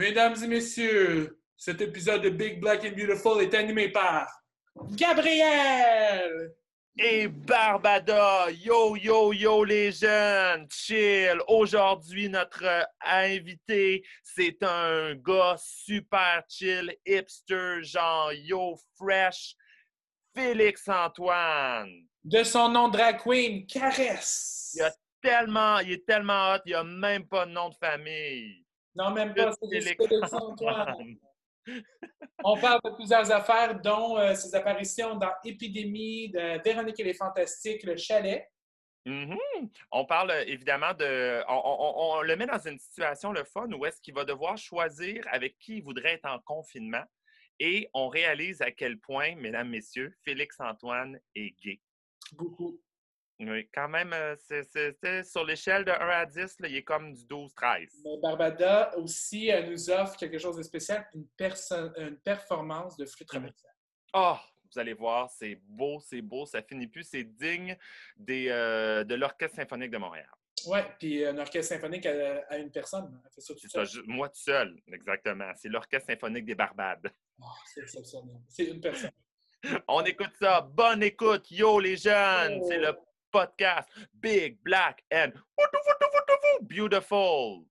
Mesdames et messieurs, cet épisode de Big Black and Beautiful est animé par Gabriel et Barbada. Yo, yo, yo, les jeunes, chill. Aujourd'hui, notre invité, c'est un gars super chill, hipster, genre yo, fresh, Félix Antoine. De son nom drag queen, Caresse. Il, a tellement, il est tellement hot, il a même pas de nom de famille. Non, même pas, c'est. On parle de plusieurs affaires, dont euh, ses apparitions dans Épidémie, de Véronique et les Fantastiques, Le Chalet. Mm-hmm. On parle euh, évidemment de. On, le met dans une situation, le fun, où est-ce qu'il va devoir choisir avec qui il voudrait être en confinement. Et on réalise à quel point, mesdames, messieurs, Félix-Antoine est gay. Beaucoup. Oui, quand même, euh, c'est sur l'échelle de 1 à 10, il est comme du 12-13. Mais Barbada aussi nous offre quelque chose de spécial, une, une performance de flûte traversière. Oh, vous allez voir, c'est beau, c'est beau, ça finit plus, c'est digne des, euh, de l'Orchestre symphonique de Montréal. Oui, puis un orchestre symphonique à, une personne. C'est ça, moi tout seul, exactement. C'est l'Orchestre symphonique des Barbades. Oh, c'est exceptionnel. C'est une personne. On écoute ça. Bonne écoute, yo les jeunes. C'est le podcast Big, Black and Beautiful.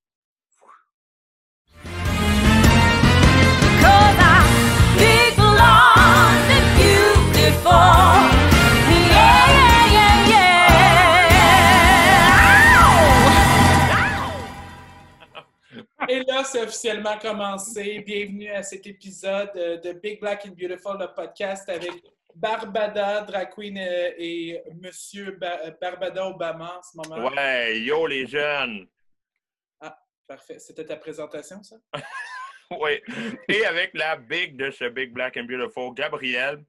Et là, c'est officiellement commencé. Bienvenue à cet épisode de Big Black and Beautiful, le podcast avec Barbada, drag queen euh, et Monsieur euh, Barbada Obama en ce moment. Ouais, yo les jeunes! Ah, parfait. C'était ta présentation, ça? oui. Et avec la big de ce Big Black and Beautiful, Gabrielle.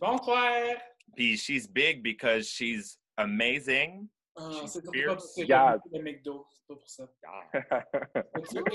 Bonsoir! Puis she's big because she's amazing. Ah, c'est pas le McDo pas pour ça.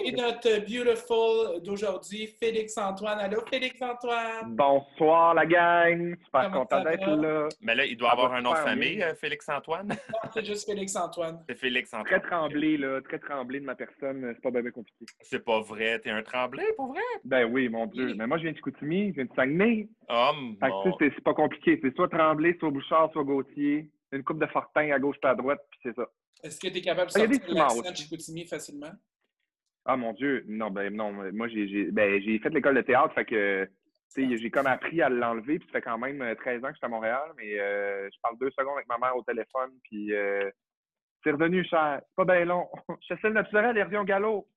Et notre beautiful d'aujourd'hui, Félix-Antoine. Allô, Félix-Antoine? Bonsoir, la gang. Super content d'être là. Mais là, il doit avoir un nom de famille, euh, Félix-Antoine? Non, c'est juste Félix-Antoine. C'est Félix-Antoine. Très tremblé, là. Très tremblé de ma personne. C'est pas bien compliqué. C'est pas vrai. T'es un tremblé, pour vrai? Ben oui, mon Dieu. Mais moi, je viens de Chicoutimi, je viens de Saguenay. Oh, mon... c'est pas compliqué. C'est soit tremblé, soit Bouchard, soit Gauthier. Une coupe de fortin à gauche et à droite, puis c'est ça. Est-ce que tu es capable de ah, sortir l'accent de Chicoutimi facilement? Ah mon Dieu, non, ben non. Moi, j'ai ben, fait l'école de théâtre, fait que j'ai comme appris à l'enlever, puis ça fait quand même 13 euh, ans que je suis à Montréal, mais euh, je parle deux secondes avec ma mère au téléphone, puis euh, c'est revenu cher. C'est pas bien long. le naturel et revient au galop.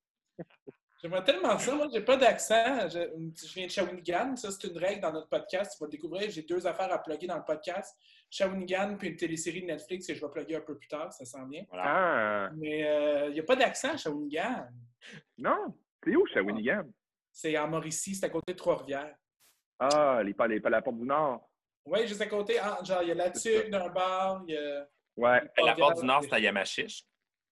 J'aimerais tellement ça. Moi, j'ai pas d'accent. Je, viens de Shawinigan. Ça, c'est une règle dans notre podcast. Tu vas découvrir. J'ai deux affaires à plugger dans le podcast. Shawinigan, puis une télésérie de Netflix que je vais plugger un peu plus tard. Ça sent bien. Ah. Mais il euh, n'y a pas d'accent à Shawinigan. Non. C'est où, Shawinigan? C'est en Mauricie. C'est à côté de Trois-Rivières. Ah, les, les, la porte du Nord. Oui, juste à côté. Ah, genre, il y a la Tuque d'un bar. Il y a... Ouais. La porte du Nord, c'est à Yamachiche.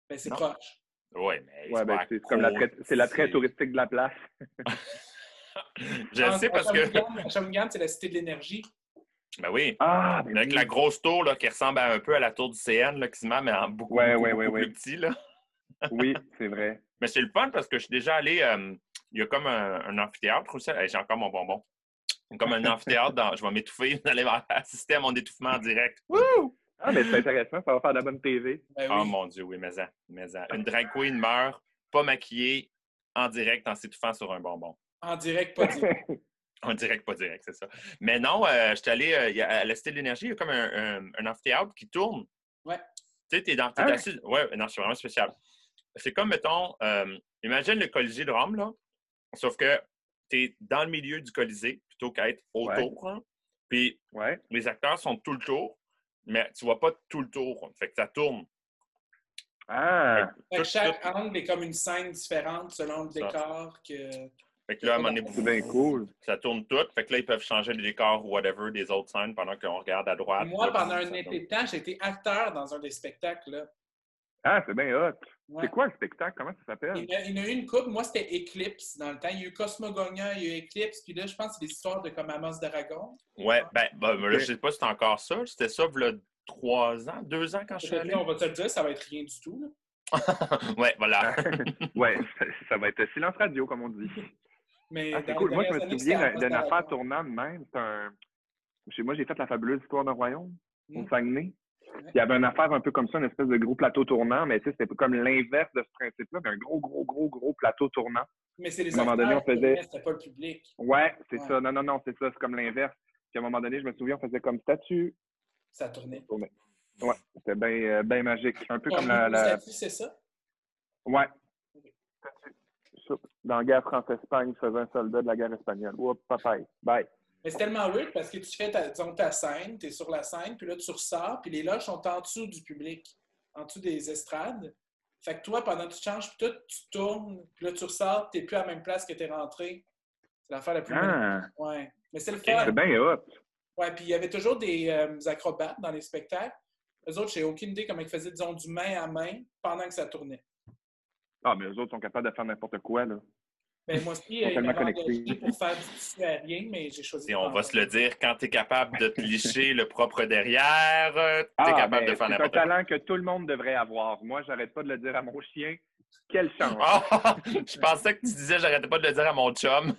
Ben, c'est proche. Oui, mais. Ouais, ben, c'est comme c'est l'attrait touristique de la place. je sais parce que. C'est la cité de l'énergie. Ben oui. Ah, ben Avec la grosse tour là, qui ressemble un peu à la tour du CN, là, qui se met mais en beaucoup, plus petit. Là. oui, c'est vrai. Mais c'est le fun parce que je suis déjà allé. Euh, il y a comme un, amphithéâtre aussi. J'ai encore mon bonbon. Comme un amphithéâtre, dans, je vais m'étouffer. Vous allez assister à mon étouffement en direct. Wouh! Ah, mais c'est intéressant, ça va faire de la bonne TV. Ben oh mon Dieu, oui, mais, ça, mais ça. Une drag queen meurt, pas maquillée, en direct, en s'étouffant sur un bonbon. En direct, pas direct. en direct, pas direct, c'est ça. Mais non, euh, je suis allé euh, à la Cité de l'Énergie, il y a comme un, un, amphithéâtre qui tourne. Ouais. Tu sais, t'es dans. T'es ah. assis... Ouais, non, c'est vraiment spécial. C'est comme, mettons, euh, imagine le Colisée de Rome, là. Sauf que tu es dans le milieu du Colisée plutôt qu'à être autour. Hein. Puis ouais. les acteurs sont tout le tour mais tu vois pas tout le tour. Fait que ça tourne. Ah! chaque angle est comme une scène différente selon le décor. Que... Fait que là, à un bien cool. Ça tourne tout. Fait que là, ils peuvent changer les décors ou whatever des autres scènes pendant qu'on regarde à droite. Moi, pendant un été de temps, j'ai été acteur dans un des spectacles. Là. Ah, c'est bien hot. C'est quoi le spectacle? Comment ça s'appelle? Il, y en a eu une coupe. Moi, c'était Eclipse dans le temps. Il y a eu Cosmogonia, il y a eu Eclipse. Puis là, je pense que c'est des histoires de comme Amos d'Aragon. Ouais, ben, ben là, je sais pas si c'est encore ça. C'était ça, là, trois ans, deux ans quand je suis allé. On va te le dire, ça va être rien du tout. ouais, voilà. ouais, ça, ça va être silence radio, comme on dit. Mais Ah, c'est cool. Moi, je me souviens d'une affaire tournante même. Un... chez Moi, j'ai fait la fabuleuse histoire d'un royaume au Mm. Saguenay. Il y avait une affaire un peu comme ça, une espèce de gros plateau tournant, mais c'était comme l'inverse de ce principe-là, mais un gros, gros, gros, gros plateau tournant. Mais c'est les À un moment donné, on faisait- c'était pas le public. Ouais, c'est Ouais. ça. Non, non, non, c'est ça. C'est comme l'inverse. Puis à un moment donné, je me souviens, on faisait comme statue. Ça tournait. Ouais, c'était bien euh, ben magique. Un peu comme la. la... statut, c'est ça? Ouais. Dans la guerre France-Espagne, je faisais un soldat de la guerre espagnole. Oups, papaye. Bye. Mais c'est tellement weird parce que tu fais ta, disons, ta scène, tu es sur la scène, puis là, tu ressors, puis les loges sont en dessous du public, en dessous des estrades. Fait que toi, pendant que tu changes, puis tout, tu tournes, puis là, tu ressors, tu n'es plus à la même place que tu es rentré. C'est l'affaire la plus Ah, Ouais. Mais c'est le fun. c'est bien hot. Ouais, puis il y avait toujours des euh, acrobates dans les spectacles. Eux autres, j'ai aucune idée comment ils faisaient, disons, du main à main pendant que ça tournait. Ah, mais eux autres sont capables de faire n'importe quoi, là. Ben, moi aussi, ils tellement pour faire du tissu mais j'ai choisi Et on va se le dire, quand tu es capable de te licher le propre derrière, tu es Ah, capable ben, de faire c'est un n'importe quoi. talent que tout le monde devrait avoir. Moi, j'arrête pas de le dire à mon chien. Quelle chance! Ah! je pensais que tu disais, j'arrêtais pas de le dire à mon chum.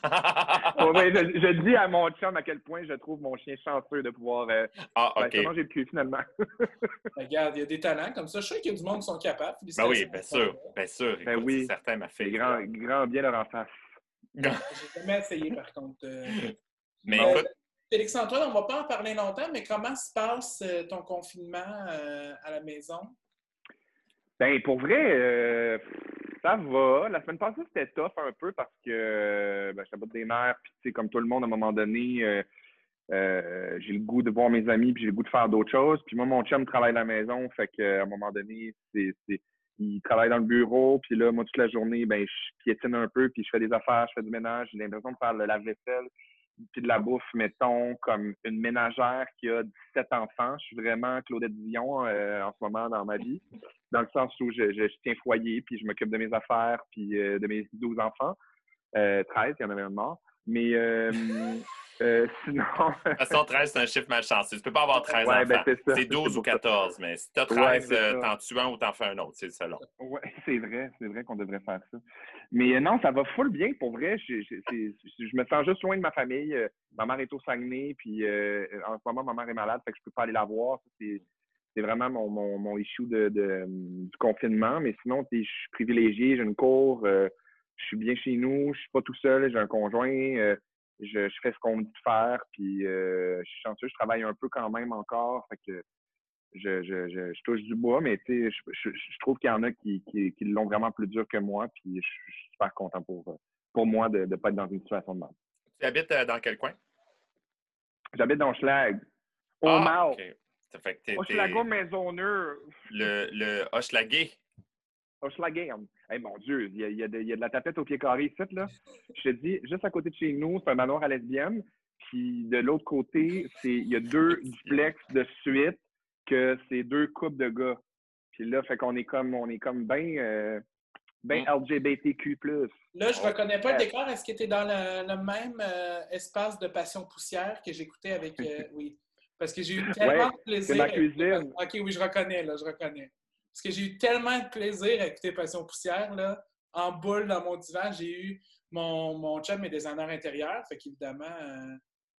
Oh, ouais, je, je dis à mon chum à quel point je trouve mon chien chanceux de pouvoir. Euh, ah, ben, OK. manger le cul, finalement. Regarde, il y a des talents comme ça. Je suis sûr qu'il y a du monde qui sont capables. Ben oui, bien sûr. Bien sûr. Ben Écoute, oui. certain, ma fille. grand, grand bien leur en face. J'ai jamais essayé, par contre. euh. Mais Euh, écoute, Félix-Antoine, on va pas en parler longtemps, mais comment se passe euh, ton confinement euh, à la maison? Ben, pour vrai, euh, ça va. La semaine passée, c'était tough un peu parce que euh, ben, j'étais des mères, puis tu sais, comme tout le monde, à un moment donné, euh, j'ai le goût de voir mes amis, puis j'ai le goût de faire d'autres choses. Puis moi, mon chum travaille à la maison, fait qu'à un moment donné, c'est- il travaille dans le bureau, puis là, moi, toute la journée, ben, je piétine un peu, puis je fais des affaires, je fais du ménage, j'ai l'impression de faire le lave-vaisselle, puis de la bouffe, mettons, comme une ménagère qui a 17 enfants. Je suis vraiment Claudette Dion euh, en ce moment dans ma vie dans le sens où je, je, tiens foyer, puis je m'occupe de mes affaires, puis euh, de mes 12 enfants. Euh, 13, il y en avait un mort. Mais euh, sinon... de toute façon, 13, c'est un chiffre malchanceux. Tu peux pas avoir 13 Ouais, enfants. ben, c'est ça. c'est 12 C'est ou pour ça. 14, mais si t'as Ouais, 13, c'est euh, ça. t'en tues un ou t'en fais un autre, c'est le selon. Ouais, c'est vrai, c'est vrai qu'on devrait faire ça. Mais euh, non, ça va full bien, pour vrai. Je, je, c'est- je me sens juste loin de ma famille. Euh, Ma mère est au Saguenay, puis en ce moment, ma mère est malade, fait que je peux pas aller la voir. C'est vraiment mon, mon, mon issue de, de- du confinement. Mais sinon, tu je suis privilégié, j'ai une cour, je suis bien chez nous, je suis pas tout seul, j'ai un conjoint, je, je fais ce qu'on me dit de faire, puis euh, je suis chanceux, je travaille un peu quand même encore. Fait que je, je, je, je touche du bois, mais tu sais, je, je, trouve qu'il y en a qui, qui, qui l'ont vraiment plus dur que moi, puis je, suis super content pour, pour moi de ne pas être dans une situation de mal. Tu habites euh, dans quel coin? J'habite dans Schlag. Au Ah, Mao. OK. Ça fait que Maisonneuve. le, le Hochelaguet. Au Schlagern. Hey, mon Dieu, il y, a, il, y a de, il y a de la tapette au pied carré ici, là. Je te dis, juste à côté de chez nous, c'est un manoir à lesbienne. Puis de l'autre côté, c'est il y a deux duplex de suite que c'est deux couples de gars. Puis là, fait qu'on est comme on est comme bien euh, ben LGBTQ+. Là, je Oh, reconnais pas le décor. Est-ce que tu es dans le, le même euh, espace de passion poussière que j'écoutais avec. euh, oui. Parce que j'ai eu tellement de plaisir. c'est ma cuisine. OK, oui, je reconnais, là, je reconnais. Parce que j'ai eu tellement de plaisir à écouter Passion poussière, là, en boule dans mon divan. J'ai eu. Mon, mon chum est designer intérieur, fait qu'évidemment, euh,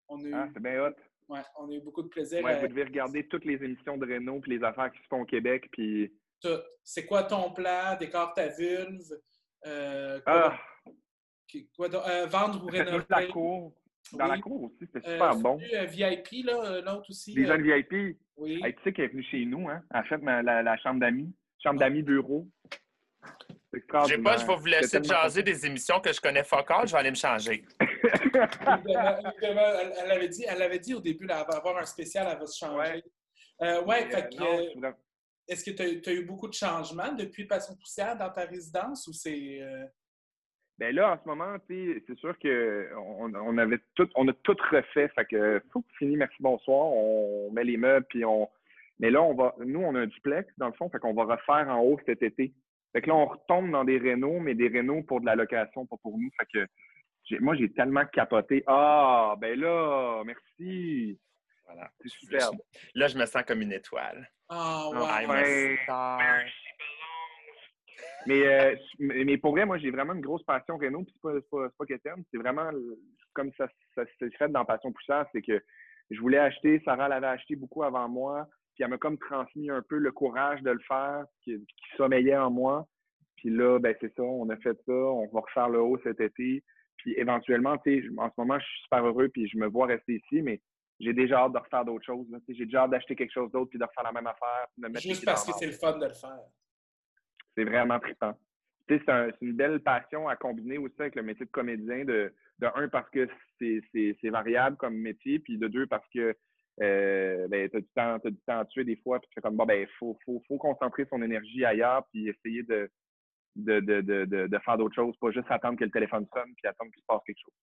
on, a eu, Ah, c'est bien hot. ouais, on a eu beaucoup de plaisir. Ouais, à- vous devez regarder toutes les émissions de Renault puis les affaires qui se font au Québec. Puis... tout. C'est quoi ton plan? Décore ta vulve? Euh, quoi, Ah, quoi? Euh, vendre ou rénover? la cour. Dans la cour aussi, c'était Euh, super bon. celui, euh, VIP, là, euh, l'autre aussi. Les euh, jeunes VIP. oui. Hey, tu sais qu'elle est venue chez nous, hein? Elle a fait ma- la, la chambre d'amis. Chambre d'amis bureau. C'est J'ai pas, je vais vous laisser tellement jaser des émissions que je connais fuck all, je vais aller me changer. Elle, avait dit, elle avait dit au début, là, elle va avoir un spécial, elle va se changer. Ouais. Euh, ouais, Euh, fait que, euh, est-ce que tu as, eu beaucoup de changements depuis Passion Poussière dans ta résidence ou c'est. euh, Ben là, en ce moment, tu sais, c'est sûr qu'on on avait tout, on a tout refait. Fait que faut fini, merci, bonsoir. On met les meubles, puis on. Mais là, on va. Nous, on a un duplex, dans le fond, fait qu'on va refaire en haut cet été. Fait que là, on retombe dans des rénaux, mais des rénaux pour de la location, pas pour nous. Fait que moi, j'ai tellement capoté. Ah, ben là, merci. Voilà. C'est superbe. Là, je me sens comme une étoile. Ah, Ah, ouais. I'm ouais. a star. Mais, euh, mais pour vrai, moi, j'ai vraiment une grosse passion Renault, puis c'est pas, pas, pas que C'est vraiment comme ça, ça s'est fait dans Passion Poussière, c'est que je voulais acheter, Sarah l'avait acheté beaucoup avant moi, puis elle m'a comme transmis un peu le courage de le faire, qui, qui sommeillait en moi. Puis là, ben c'est ça, on a fait ça, on va refaire le haut cet été. Puis éventuellement, tu sais, en ce moment, je suis super heureux, puis je me vois rester ici, mais j'ai déjà hâte de refaire d'autres choses. J'ai déjà hâte d'acheter quelque chose d'autre, puis de refaire la même affaire. Juste parce que c'est le fun de le faire. C'est vraiment trippant. C'est un, une belle passion à combiner aussi avec le métier de comédien. De, de un, parce que c'est variable comme métier, puis de deux, parce que euh, ben, tu as, du temps, as du temps à tuer des fois, puis tu fais comme, bon, ben, il faut, faut, faut, concentrer son énergie ailleurs, puis essayer de, de, de, de, de faire d'autres choses, pas juste attendre que le téléphone sonne, puis attendre qu'il se passe quelque chose.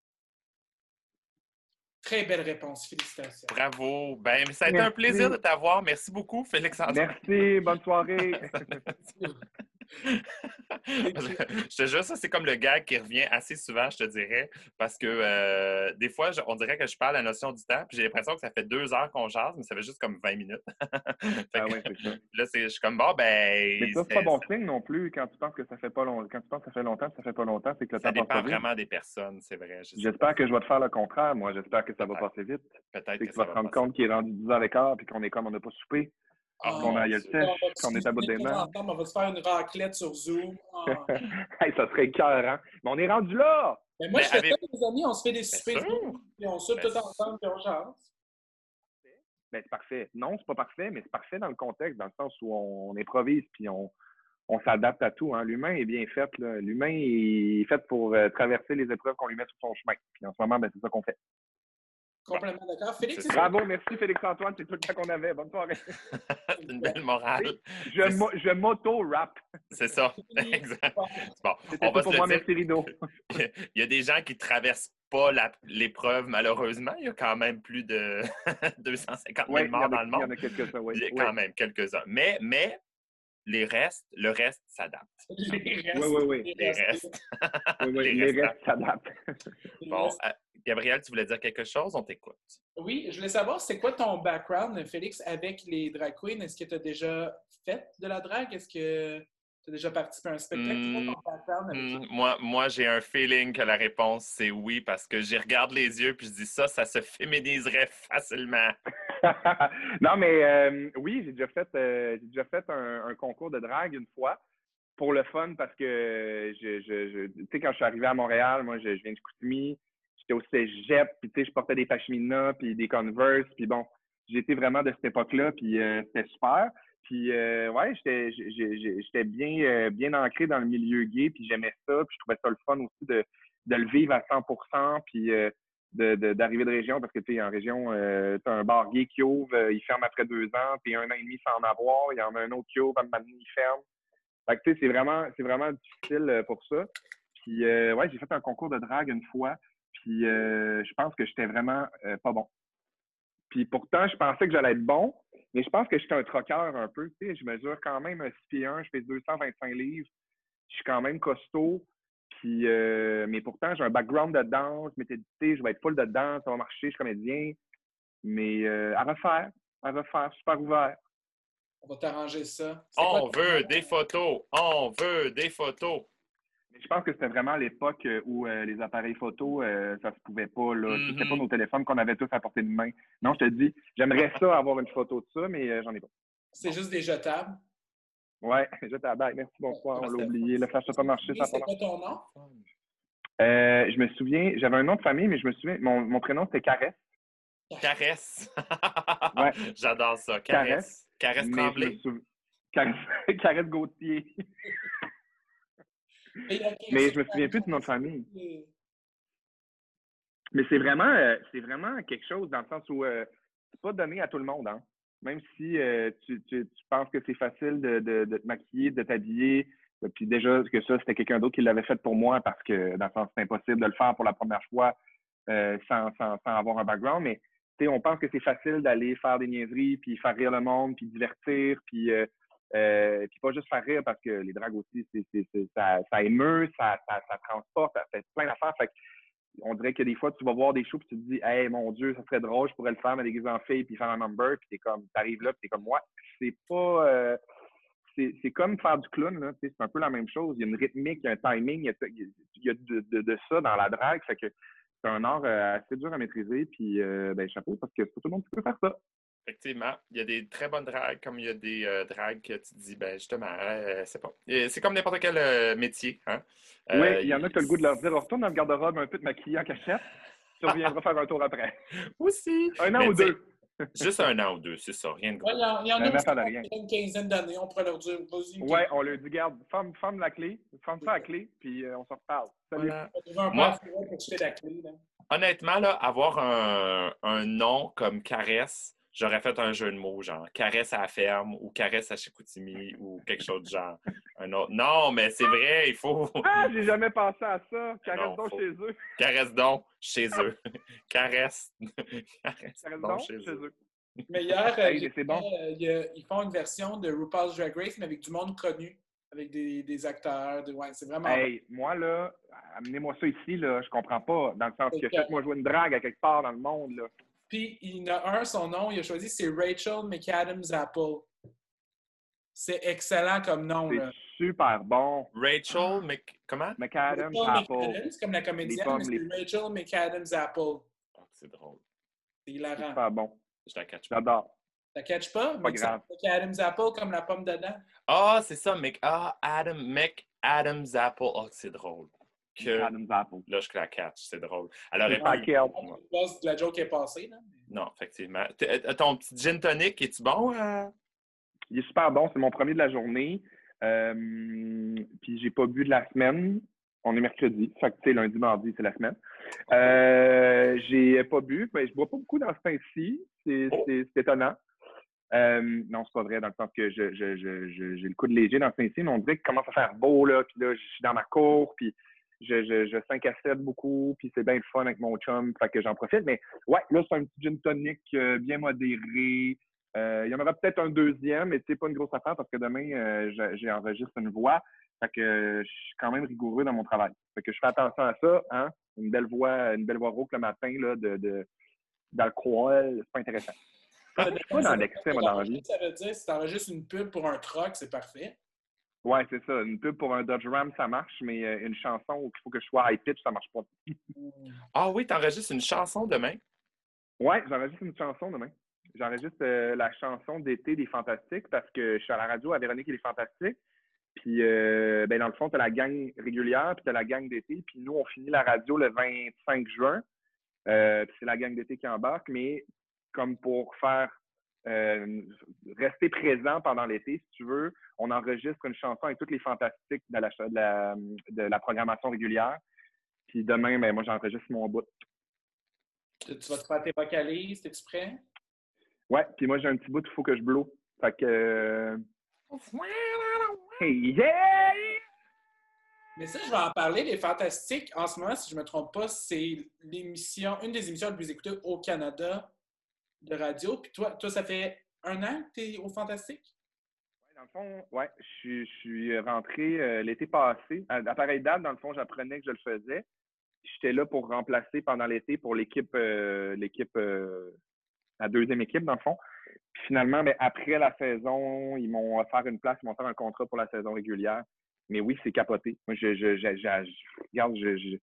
Très belle réponse. Félicitations. Bravo. Ben, ça a été un plaisir de t'avoir. Merci beaucoup, Félix Antoine. Merci. Bonne soirée. je te jure, ça, c'est comme le gag qui revient assez souvent, je te dirais, parce que euh, des fois, on dirait que je parle la notion du temps, puis j'ai l'impression que ça fait deux heures qu'on jase, mais ça fait juste comme 20 minutes. ah ouais, c'est ça. Là, je suis comme, bon, ben... Mais ça, c'est pas bon signe non plus, quand tu penses que ça fait pas longtemps. Quand tu penses que ça fait longtemps, ça fait pas longtemps, c'est que le ça temps dépend vraiment des personnes, c'est vrai. J'espère que je vais te faire le contraire, moi. J'espère que ça va passer vite. Peut-être que, tu vas te rendre compte qu'il est rendu 10 heures et quart, puis qu'on est comme on n'a pas soupé. Ah, qu'on aille le sèche, qu'on est à bout des mains. On va se faire une raclette sur Zoom. Ah. ça serait cœur, hein? Mais on est rendu là! Mais moi, je fais ça, les amis, on se fait des soupers puis on soupe tout ensemble, puis on chance. Ben, c'est parfait. Non, c'est pas parfait, mais c'est parfait dans le contexte, dans le sens où on, improvise, puis on, on s'adapte à tout. Hein. L'humain est bien fait. L'humain est fait pour euh, traverser les épreuves qu'on lui met sur son chemin. Puis en ce moment, ben, c'est ça qu'on fait. Complètement d'accord. Félix, Bravo, merci Félix-Antoine, c'est tout le temps qu'on avait. Bonne soirée. une belle morale. Je, je m'auto-rap. C'est ça, exact. Bon, on va pour moi, merci Rideau. Il y a des gens qui traversent pas l'épreuve, malheureusement. Il y a quand même plus de 250 000 morts dans le monde. Il y en a quelques-uns, oui. Il y a quand même quelques-uns. Mais, mais les restes, le reste s'adapte. Les restes. Oui, oui, oui. Les restes. Oui, oui, les restes s'adaptent. Bon, Gabriel, tu voulais dire quelque chose? On t'écoute. Oui, je voulais savoir, c'est quoi ton background, Félix, avec les drag queens? Est-ce que tu as déjà fait de la drague? Est-ce que tu as déjà participé à un spectacle? Mmh, mmh, moi, moi j'ai un feeling que la réponse, c'est oui, parce que j'y regarde les yeux puis je dis ça, ça se féminiserait facilement. non, mais euh, oui, j'ai déjà fait, euh, j'ai déjà fait un, concours de drague une fois pour le fun parce que je, je, tu sais, quand je suis arrivé à Montréal, moi, je, viens de Koutimi, j'étais au cégep, puis tu sais, je portais des pashminas, puis des Converse, puis bon, j'étais vraiment de cette époque-là, puis euh, c'était super. Puis euh, ouais, j'étais bien, euh, bien ancré dans le milieu gay, puis j'aimais ça, puis je trouvais ça le fun aussi de, de le vivre à 100 puis d'arriver de, région, parce que tu sais, en région, tu as un bar gay qui ouvre, il ferme après deux ans, puis un an et demi sans en avoir, il y en a un autre qui ouvre, à il ferme. Fait tu sais, c'est vraiment, vraiment difficile pour ça. Puis ouais, j'ai fait un concours de drague une fois. Puis euh, je pense que j'étais vraiment euh, pas bon. Puis pourtant, je pensais que j'allais être bon, mais je pense que j'étais un troqueur un peu. Tu sais, je mesure quand même 6 pieds 1, je fais 225 livres. Je suis quand même costaud. Puis, euh, mais pourtant, j'ai un background de danse, mais sais, je vais être full de danse, ça va marcher, je suis comédien. Mais à refaire, à refaire, super ouvert. On va t'arranger ça. On veut des photos. On veut des photos je pense que c'était vraiment l'époque euh, où euh, les appareils photo, euh, ça se pouvait pas. Là. C'était pas mm-hmm. nos téléphones qu'on avait tous à portée de main. Non, je te dis, j'aimerais ça avoir une photo de ça, mais j'en ai pas. C'est juste des jetables? Ouais, jetables. Merci, bonsoir, on l'a oublié. Le flash n'a pas marché. C'est quoi ton nom? je me souviens, j'avais un nom de famille, mais je me souviens, mon, mon prénom c'était Caresse. Caresse. ouais. J'adore ça. Caresse. Caresse, Tremblay. Caresse, Caresse Gauthier. Mais je me souviens plus de nom de famille. Mais c'est vraiment, euh, c'est vraiment quelque chose dans le sens où euh, c'est pas donné à tout le monde. Hein? Même si euh, tu, tu, penses que c'est facile de, de, de, te maquiller, de t'habiller, puis déjà que ça, c'était quelqu'un d'autre qui l'avait fait pour moi parce que dans le sens c'est impossible de le faire pour la première fois sans, sans, sans, avoir un background. Mais on pense que c'est facile d'aller faire des niaiseries, puis faire rire le monde, puis divertir, puis euh, puis pas juste faire rire parce que les dragues aussi, c'est, ça, émeut, ça, transporte, ça fait plein d'affaires. Fait on dirait que des fois, tu vas voir des shows puis tu te dis, hey, mon Dieu, ça serait drôle, je pourrais le faire, mais déguisé en fille puis faire un number, puis t'es comme, t'arrives là, puis t'es comme, moi, c'est pas, euh, c'est comme faire du clown, là. C'est un peu la même chose. Il y a une rythmique, il y a un timing, il y a, de, ça dans la drague. Fait que c'est un art euh, assez dur à maîtriser. Puis, euh, ben, chapeau, parce que c'est pas tout le monde qui peut faire ça. Effectivement, il y a des très bonnes dragues, comme il y a des euh, dragues que tu dis, ben justement, c'est pas. C'est comme n'importe quel métier. Hein? oui, il y en a qui ont le goût de leur dire retourne dans le garde-robe un peu de maquillé en cachette, tu reviendras faire un tour après. Aussi. Un an ou deux. Juste un an ou deux, c'est ça, rien de gros. il y en, a une quinzaine d'années, on pourrait leur dire, vas-y. Ouais, on leur dit, garde, ferme, la clé, ferme ça la clé, puis on se reparle. Salut. Moi, honnêtement, là, avoir un, un nom comme Caresse, j'aurais fait un jeu de mots, genre caresse à la ferme ou caresse à Chicoutimi ou quelque chose de genre. Un autre. Non, mais c'est vrai, il faut. Ah, j'ai jamais pensé à ça. Caresse donc chez eux. Caresse donc chez eux. caresse. caresse, donc chez, eux. Mais hier, euh, bon. Euh, ils font une version de RuPaul's Drag Race, mais avec du monde connu, avec des, des acteurs. Ouais, c'est vraiment. Hey, moi, là, amenez-moi ça ici, là, je comprends pas. Dans le sens que faites-moi jouer une drague à quelque part dans le monde, là. Puis il y en a un, son nom, il a choisi, c'est Rachel McAdams Apple. C'est excellent comme nom. C'est super bon. Rachel Mc... Comment? McAdams Apple. McAdams, comme la comédienne, mais c'est Rachel McAdams Apple. Oh, c'est drôle. C'est hilarant. Super bon. Je la catch pas. J'adore. La catches pas? Pas grave. McAdams Apple comme la pomme dedans. Ah, c'est ça. Mc... Ah, Adam, McAdams Apple. Oh, c'est drôle que là, je la catch. C'est drôle. Alors, la joke est passée. Là. Non, effectivement. Euh, ton petit gin tonic, es-tu bon? Euh? Il est super bon. C'est mon premier de la journée. Euh, puis j'ai pas bu de la semaine. On est mercredi. Fait que, lundi, mardi, c'est la semaine. Euh, j'ai pas bu. Mais je bois pas beaucoup dans ce temps-ci. C'est oh! étonnant. non, c'est pas vrai, dans le sens que j'ai je, je, le coup de léger dans ce temps-ci, mais on dirait qu'il commence à faire beau, là, puis là, je suis dans ma cour, puis je, je, je 5 à 7 beaucoup, puis c'est bien le fun avec mon chum, fait que j'en profite. Mais ouais, là, c'est un petit gin tonic euh, bien modéré. Euh, il y en aura peut-être un deuxième, mais c'est pas une grosse affaire parce que demain, euh, j'ai enregistré une voix. Fait que je suis quand même rigoureux dans mon travail. Fait que je fais attention à ça, hein. Une belle voix, une belle voix rauque le matin, là, de, de d'alcool, c'est pas intéressant. Pas dans l'excès, moi, dans la vie. Ça veut dire, si t'enregistres une pub pour un truck, c'est parfait. Ouais, c'est ça. Une pub pour un Dodge Ram, ça marche, mais euh, une chanson où il faut que je sois high pitch, ça marche pas. ah oui, t'enregistres une chanson demain? Ouais, j'enregistre une chanson demain. J'enregistre euh, la chanson d'été des Fantastiques parce que je suis à la radio à Véronique et les Fantastiques. Puis, euh, ben, dans le fond, tu as la gang régulière, puis tu as la gang d'été. Puis nous, on finit la radio le 25 juin. c'est la gang d'été qui embarque. Mais comme pour faire euh, rester présent pendant l'été, si tu veux. On enregistre une chanson avec toutes les fantastiques de la, de la, programmation régulière. Puis demain, ben, moi, j'enregistre mon bout. Tu, vas te faire tes vocalises, es-tu prêt? Ouais, puis moi, j'ai un petit bout, il faut que je blow. Fait que. Euh, hey, yeah! Mais ça, je vais en parler. Les Fantastiques, en ce moment, si je ne me trompe pas, c'est l'émission, une des émissions les plus écoutées au Canada de radio. Puis toi, toi, ça fait un an que tu es au Fantastique? Oui, dans le fond, ouais, je, suis rentré euh, l'été passé. À, pareille date, dans le fond, j'apprenais que je le faisais. J'étais là pour remplacer pendant l'été pour l'équipe, euh, l'équipe, euh, la deuxième équipe, dans le fond. Puis finalement, ben, après la saison, ils m'ont offert une place, ils m'ont offert un contrat pour la saison régulière. Mais oui, c'est capoté. Moi, je, je, je, regarde, je,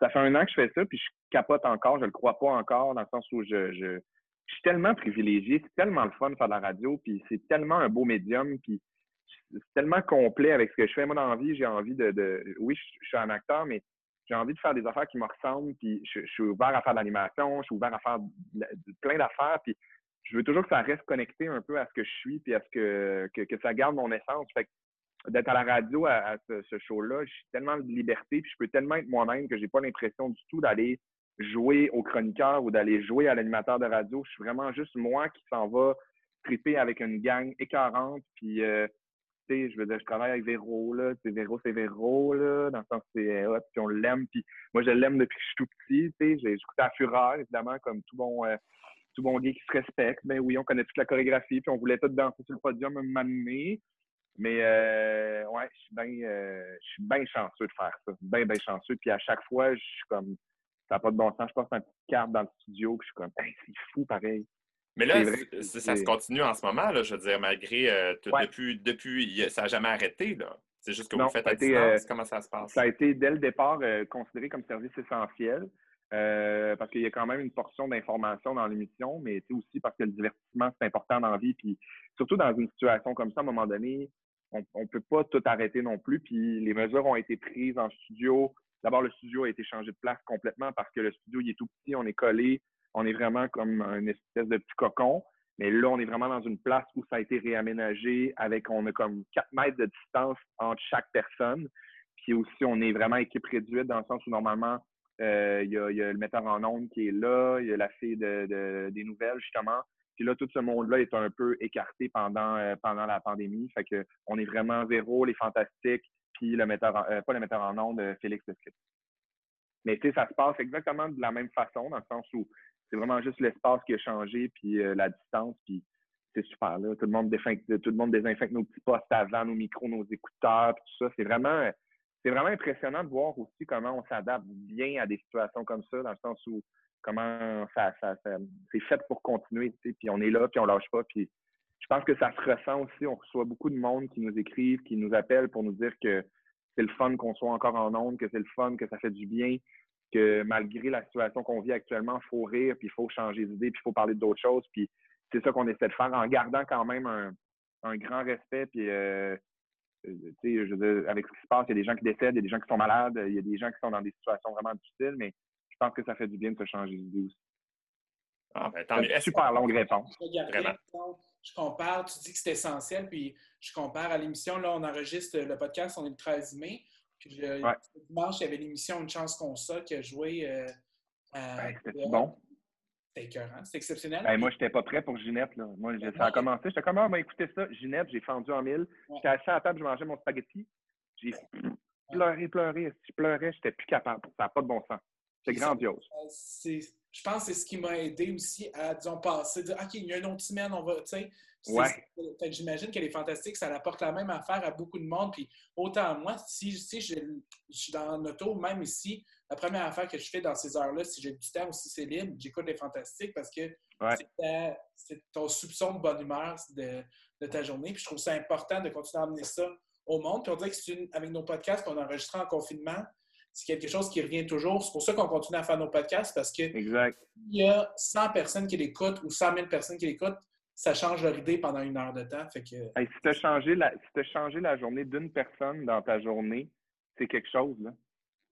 ça fait un an que je fais ça, puis je capote encore. Je le crois pas encore, dans le sens où je, je suis tellement privilégié, c'est tellement le fun de faire de la radio, puis c'est tellement un beau médium, puis c'est tellement complet avec ce que je fais. Moi, dans la vie, j'ai envie de, Oui, je, suis un acteur, mais j'ai envie de faire des affaires qui me ressemblent, puis je, suis ouvert à faire de l'animation, je suis ouvert à faire plein d'affaires, puis je veux toujours que ça reste connecté un peu à ce que je suis, puis à ce que, que, ça garde mon essence. Fait d'être à la radio à, ce, show-là, j'ai tellement de liberté, puis je peux tellement être moi-même que j'ai pas l'impression du tout d'aller jouer au chroniqueur ou d'aller jouer à l'animateur de radio. Je suis vraiment juste moi qui s'en va triper avec une gang écœurante. Puis, euh, tu sais, je veux dire, je travaille avec Véro, là. Tu Véro, c'est Véro, là. Dans le sens, c'est hot, puis on l'aime. Puis moi, je l'aime depuis que je suis tout petit, tu sais. Écouté à Fureur, évidemment, comme tout bon... Euh, tout bon gay qui se respecte. Ben oui, on connaît toute la chorégraphie, puis on voulait tout danser sur le podium un moment. Mais euh, ouais, je suis bien euh, bien chanceux de faire ça. Bien, bien chanceux. Puis à chaque fois, je suis comme n'a pas de bon sens. Je passe ma petite carte dans le studio, puis je suis comme, c'est fou pareil. Mais là, ça se continue en ce moment, là, je veux dire, malgré euh, depuis, depuis, ça n'a jamais arrêté. Là. C'est juste que vous faites à distance. comment ça se passe? Ça a été dès le départ considéré comme service essentiel. parce qu'il y a quand même une portion d'information dans l'émission, mais aussi parce que le divertissement, c'est important dans la vie. Puis surtout dans une situation comme ça, à un moment donné, on ne peut pas tout arrêter non plus. Puis les mesures ont été prises en studio. D'abord, le studio a été changé de place complètement parce que le studio, il est tout petit, on est collé, on est vraiment comme une espèce de petit cocon. Mais là, on est vraiment dans une place où ça a été réaménagé avec, on a comme 4 mètres de distance entre chaque personne. Puis aussi, on est vraiment équipe réduite dans le sens où normalement, euh, il y, a, le metteur en ondes qui est là, il y a la fille des nouvelles, justement. Puis là, tout ce monde-là est un peu écarté pendant, euh, pendant la pandémie. Fait que on est vraiment Véro, les Fantastiques, puis le metteur, en, euh, pas le metteur en nom de Félix Script. Mais tu sais, ça se passe exactement de la même façon, dans le sens où c'est vraiment juste l'espace qui a changé, puis euh, la distance, puis c'est super là. Tout le monde désinfecte, tout le monde désinfecte nos petits postes avant, nos micros, nos écouteurs, puis tout ça. C'est vraiment, c'est vraiment impressionnant de voir aussi comment on s'adapte bien à des situations comme ça, dans le sens où comment ça, ça, c'est fait pour continuer, puis on est là, puis on lâche pas, puis je pense que ça se ressent aussi. On reçoit beaucoup de monde qui nous écrivent, qui nous appellent pour nous dire que c'est le fun qu'on soit encore en ondes, que c'est le fun, que ça fait du bien, que malgré la situation qu'on vit actuellement, il faut rire, puis il faut changer d'idée, puis il faut parler d'autres choses, puis c'est ça qu'on essaie de faire en gardant quand même un, grand respect, puis euh, je avec ce qui se passe, il y a des gens qui décèdent, il y a des gens qui sont malades, il y a des gens qui sont dans des situations vraiment difficiles, mais je pense que ça fait du bien de se changer d'idée aussi. Ah, ben, Super longue réponse. Je compare, tu dis que c'est essentiel, puis je compare à l'émission. Là, on enregistre le podcast, on est le 13 mai. Puis dimanche, il y avait l'émission Une chance qu'on ça qui a joué. Euh, c'était bon. C'était écœurant, c'était exceptionnel. Ben, moi, je n'étais pas prêt pour Ginette. Là. Moi, ça a commencé. J'étais comme, ah, ben, écoutez ça. Ginette, j'ai fendu en mille. J'étais assis à la table, je mangeais mon spaghetti. J'ai pleuré, pleuré. Je pleurais, j'étais plus capable. Ça n'a pas de bon sens. C'est grandiose. Euh, je pense que c'est ce qui m'a aidé aussi à, disons, passer, dire, OK, il y a une autre semaine, on va, tu sais. J'imagine que les fantastiques, ça apporte la même affaire à beaucoup de monde. Puis autant moi, si, si je, suis dans l'auto, même ici, la première affaire que je fais dans ces heures-là, si j'ai du temps ou si c'est libre, j'écoute les fantastiques parce que c'est ton soupçon de bonne humeur de, de, ta journée. Puis je trouve ça important de continuer à amener ça au monde. Puis on dirait que une, avec nos podcasts qu'on enregistre en confinement, c'est quelque chose qui revient toujours. C'est pour ça qu'on continue à faire nos podcasts parce que exact. il y a 100 personnes qui l'écoutent ou 100 000 personnes qui l'écoutent, ça change leur idée pendant une heure de temps. Fait que... si tu as changé la, si la journée d'une personne dans ta journée, c'est quelque chose. Là.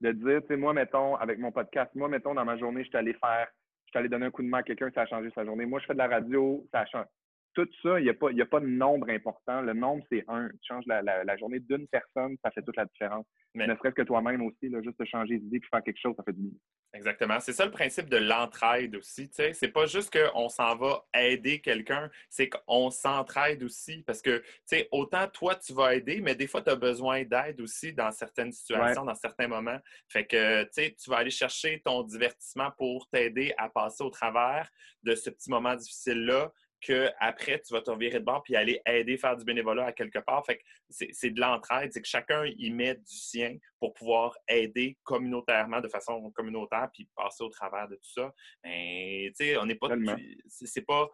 De dire, tu sais, moi, mettons, avec mon podcast, moi, mettons, dans ma journée, je suis allé faire, je suis allé donner un coup de main à quelqu'un, ça a changé sa journée. Moi, je fais de la radio, ça a changé tout ça, il n'y a, pas, a pas de nombre important. Le nombre, c'est un. Tu changes la, journée d'une personne, ça fait toute la différence. Mais... Ne serait-ce que toi-même aussi, là, juste de changer d'idée et faire quelque chose, ça fait du bien. Exactement. C'est ça le principe de l'entraide aussi. Ce C'est pas juste qu'on s'en va aider quelqu'un, c'est qu'on s'entraide aussi. Parce que autant toi, tu vas aider, mais des fois, tu as besoin d'aide aussi dans certaines situations, dans certains moments. Fait que tu vas aller chercher ton divertissement pour t'aider à passer au travers de ce petit moment difficile-là qu'après, tu vas te revirer de bord puis aller aider, faire du bénévolat à quelque part. Fait que c'est de l'entraide, c'est que chacun y met du sien pour pouvoir aider communautairement, de façon communautaire, puis passer au travers de tout ça. Mais, tu sais, on n'est pas... C'est pas,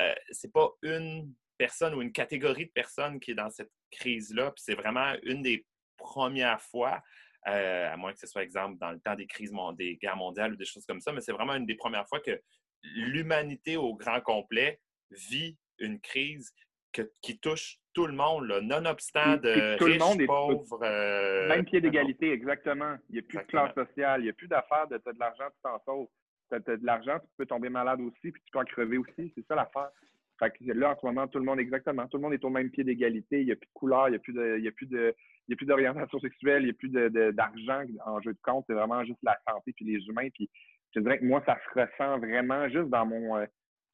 euh, pas une personne ou une catégorie de personnes qui est dans cette crise-là, puis c'est vraiment une des premières fois euh, à moins que ce soit, exemple, dans le temps des crises, des guerres mondiales ou des choses comme ça, mais c'est vraiment une des premières fois que l'humanité au grand complet vit une crise qui touche tout le monde, nonobstant de tout le monde est pauvres. Euh, même pied d'égalité, exactement. Il n'y a plus de classe sociale, il n'y a plus d'affaires de tu as de l'argent, tu t'en sauves. Tu as, de l'argent, tu peux tomber malade aussi, puis tu peux en crever aussi. C'est ça l'affaire. Fait que là, en ce moment, tout le monde, exactement, tout le monde est au même pied d'égalité. Il n'y a plus de couleur, il n'y a plus de, il y a plus de, il y a plus d'orientation sexuelle, il n'y a plus d'argent en jeu de compte. C'est vraiment juste la santé puis les humains. Puis je dirais que moi, ça se ressent vraiment juste dans mon, euh,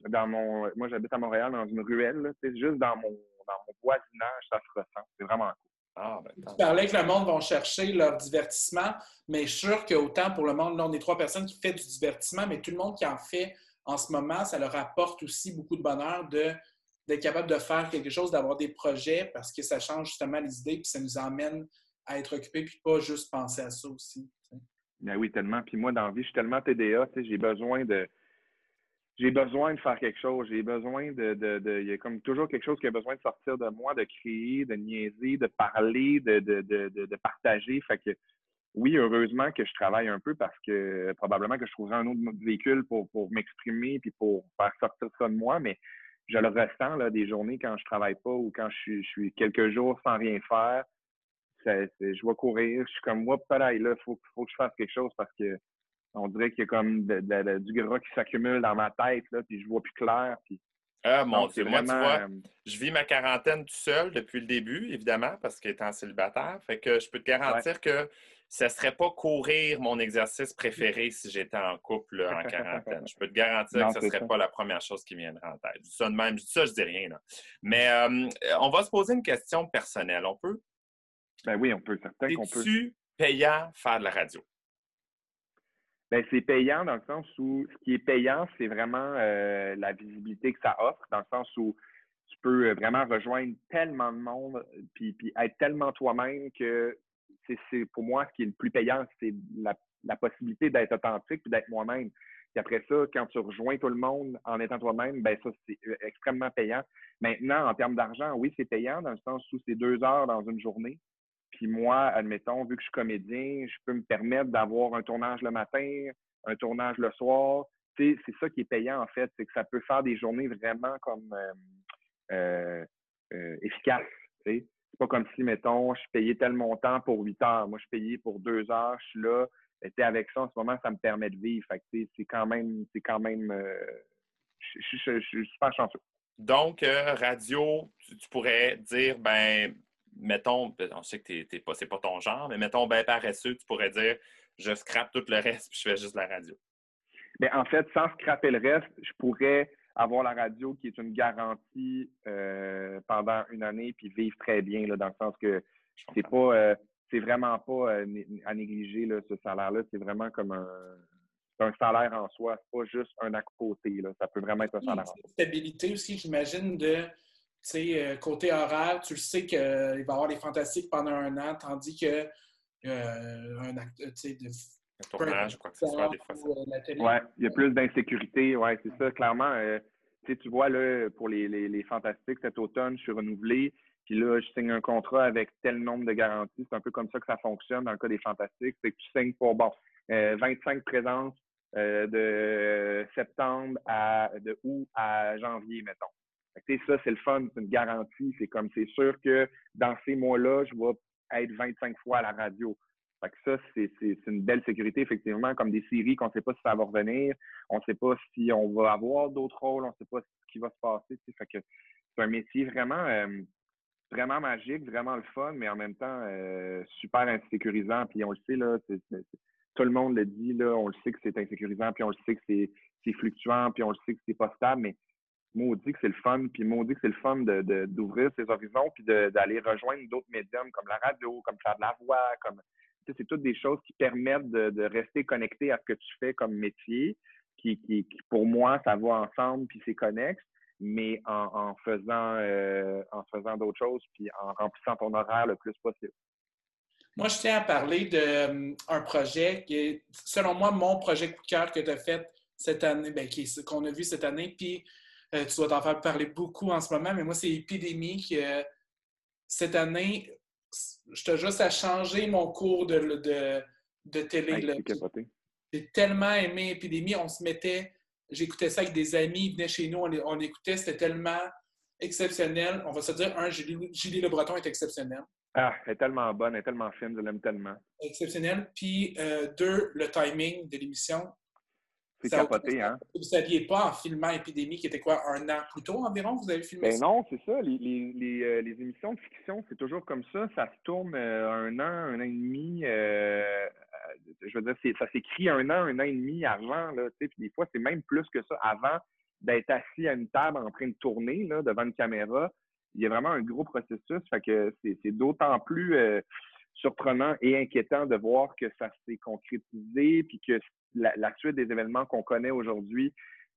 dans mon. Moi, j'habite à Montréal, dans une ruelle. C'est juste dans mon, dans mon voisinage, ça se ressent. C'est vraiment cool. Ah, ben, tu parlais que le monde va chercher leur divertissement, mais je suis sûr qu'autant pour le monde, là, on est trois personnes qui font du divertissement, mais tout le monde qui en fait en ce moment, ça leur apporte aussi beaucoup de bonheur d'être capable de faire quelque chose, d'avoir des projets, parce que ça change justement les idées, puis ça nous emmène à être occupés, puis pas juste penser à ça aussi. Ben oui, tellement. Puis moi, dans la vie, je suis tellement TDA, j'ai besoin de j'ai besoin de faire quelque chose. J'ai besoin de, de, Il y a comme toujours quelque chose qui a besoin de sortir de moi, de créer, de niaiser, de parler, de, de, de, partager. Fait que oui, heureusement que je travaille un peu parce que probablement que je trouverai un autre véhicule pour, pour m'exprimer puis pour faire sortir ça de moi, mais je le ressens là, des journées quand je travaille pas ou quand je suis, quelques jours sans rien faire. je vais courir, je suis comme moi, pareil, là, il faut, faut que je fasse quelque chose parce que on dirait qu'il y a comme du gras qui s'accumule dans ma tête, là, puis je vois plus clair. Puis... Ah, mon Dieu, moi, tu vois, euh, je vis ma quarantaine tout seul depuis le début, évidemment, parce qu'étant célibataire. Fait que je peux te garantir que ce ne serait pas courir mon exercice préféré si j'étais en couple en quarantaine. Je peux te garantir que ce ne serait pas la première chose qui viendrait en tête. Je dis ça de même, je dis ça, je dis rien. Là. Mais euh, on va se poser une question personnelle. On peut? Ben oui, on peut, certain qu'on peut. Es-tu payant faire de la radio? Ben, c'est payant dans le sens où ce qui est payant, c'est vraiment euh, la visibilité que ça offre, dans le sens où tu peux euh, vraiment rejoindre tellement de monde, puis, puis être tellement toi-même que c'est pour moi ce qui est le plus payant, c'est la, possibilité d'être authentique et d'être moi-même. Puis après ça, quand tu rejoins tout le monde en étant toi-même, ben ça, c'est euh, extrêmement payant. Maintenant, en termes d'argent, oui, c'est payant dans le sens où c'est deux heures dans une journée. Puis moi, admettons, vu que je suis comédien, je peux me permettre d'avoir un tournage le matin, un tournage le soir. C'est ça qui est payant, en fait. C'est que ça peut faire des journées vraiment comme euh, euh, euh efficaces. C'est pas comme si, mettons, je payais tel montant pour 8 heures. Moi, je payais pour deux heures, je suis là. Et avec ça, en ce moment, ça me permet de vivre. C'est quand même, c'est quand même, euh, je, suis super chanceux. Donc, radio, tu, pourrais dire, ben, mettons, ben, on sait que t'es, pas, c'est pas ton genre, mais mettons, ben paresseux, tu pourrais dire je scrape tout le reste puis je fais juste la radio. Bien, en fait, sans scraper le reste, je pourrais avoir la radio qui est une garantie euh, pendant une année puis vivre très bien, là, dans le sens que c'est pas euh, c'est vraiment pas euh, à négliger là, ce salaire-là. C'est vraiment comme un, un salaire en soi, c'est pas juste un à côté. Là. Ça peut vraiment être un salaire en soi. Stabilité aussi, j'imagine, de sais, euh, côté horaire, tu sais qu'il va y avoir les fantastiques pendant un an, tandis que euh, un acte, tu sais, de un tournage, quoi que ce soit, des fois. Euh, ouais, il y a plus d'insécurité, ouais, c'est ça, clairement. tu vois, là, pour les, les, les, fantastiques, cet automne, je suis renouvelé. Puis là, je signe un contrat avec tel nombre de garanties. C'est un peu comme ça que ça fonctionne dans le cas des fantastiques. C'est que tu signes pour, bon, 25 présences de septembre à, de août à janvier, mettons ça, c'est le fun, c'est une garantie. C'est comme, c'est sûr que dans ces mois-là, je vais être 25 fois à la radio. Fait que ça, c'est une belle sécurité, effectivement, comme des séries qu'on ne sait pas si ça va revenir, on ne sait pas si on va avoir d'autres rôles, on ne sait pas ce qui va se passer. Fait que c'est un métier vraiment, euh, vraiment magique, vraiment le fun, mais en même temps euh, super insécurisant. Puis on le sait, là, tout le monde le dit, là, on le sait que c'est insécurisant, puis on le sait que c'est fluctuant, puis on le sait que c'est pas stable, mais maudit que c'est le fun, puis maudit que c'est le fun d'ouvrir de, ses horizons, puis d'aller rejoindre d'autres médiums comme la radio, comme faire de la voix, comme c'est toutes des choses qui permettent de, rester connecté à ce que tu fais comme métier, qui, qui, pour moi, ça va ensemble, puis c'est connexe, mais en, faisant euh, en faisant d'autres choses, puis en remplissant ton horaire le plus possible. Moi, je tiens à parler d'un euh, projet qui est, selon moi, mon projet coup de cœur que tu as fait cette année, ben, qu'on a vu cette année, puis euh, tu dois t'en faire parler beaucoup en ce moment, mais moi, c'est Épidémie qui, cette année, je te juste à changer mon cours de, de, de télé. J'ai tellement aimé Épidémie. On se mettait, j'écoutais ça avec des amis, ils venaient chez nous, on, écoutait, c'était tellement exceptionnel. On va se dire, un, Julie, Le Breton est exceptionnel. Ah, elle est tellement bonne, elle est tellement fine, je l'aime tellement. Exceptionnel. Puis, euh, deux, le timing de l'émission. C'est capoté, hein? Vous ne saviez pas en filmant Épidémie, qui était quoi, un an plus tôt environ, vous avez filmé ben non, c'est ça. Les, les, euh, les, émissions de fiction, c'est toujours comme ça. Ça se tourne euh, un an, un an et demi. Euh, je veux dire, ça s'écrit un an, un an et demi avant. Là, puis des fois, c'est même plus que ça. Avant d'être assis à une table en train de tourner là, devant une caméra, il y a vraiment un gros processus. Fait que c'est d'autant plus surprenant et inquiétant de voir que ça s'est concrétisé, puis que la, suite des événements qu'on connaît aujourd'hui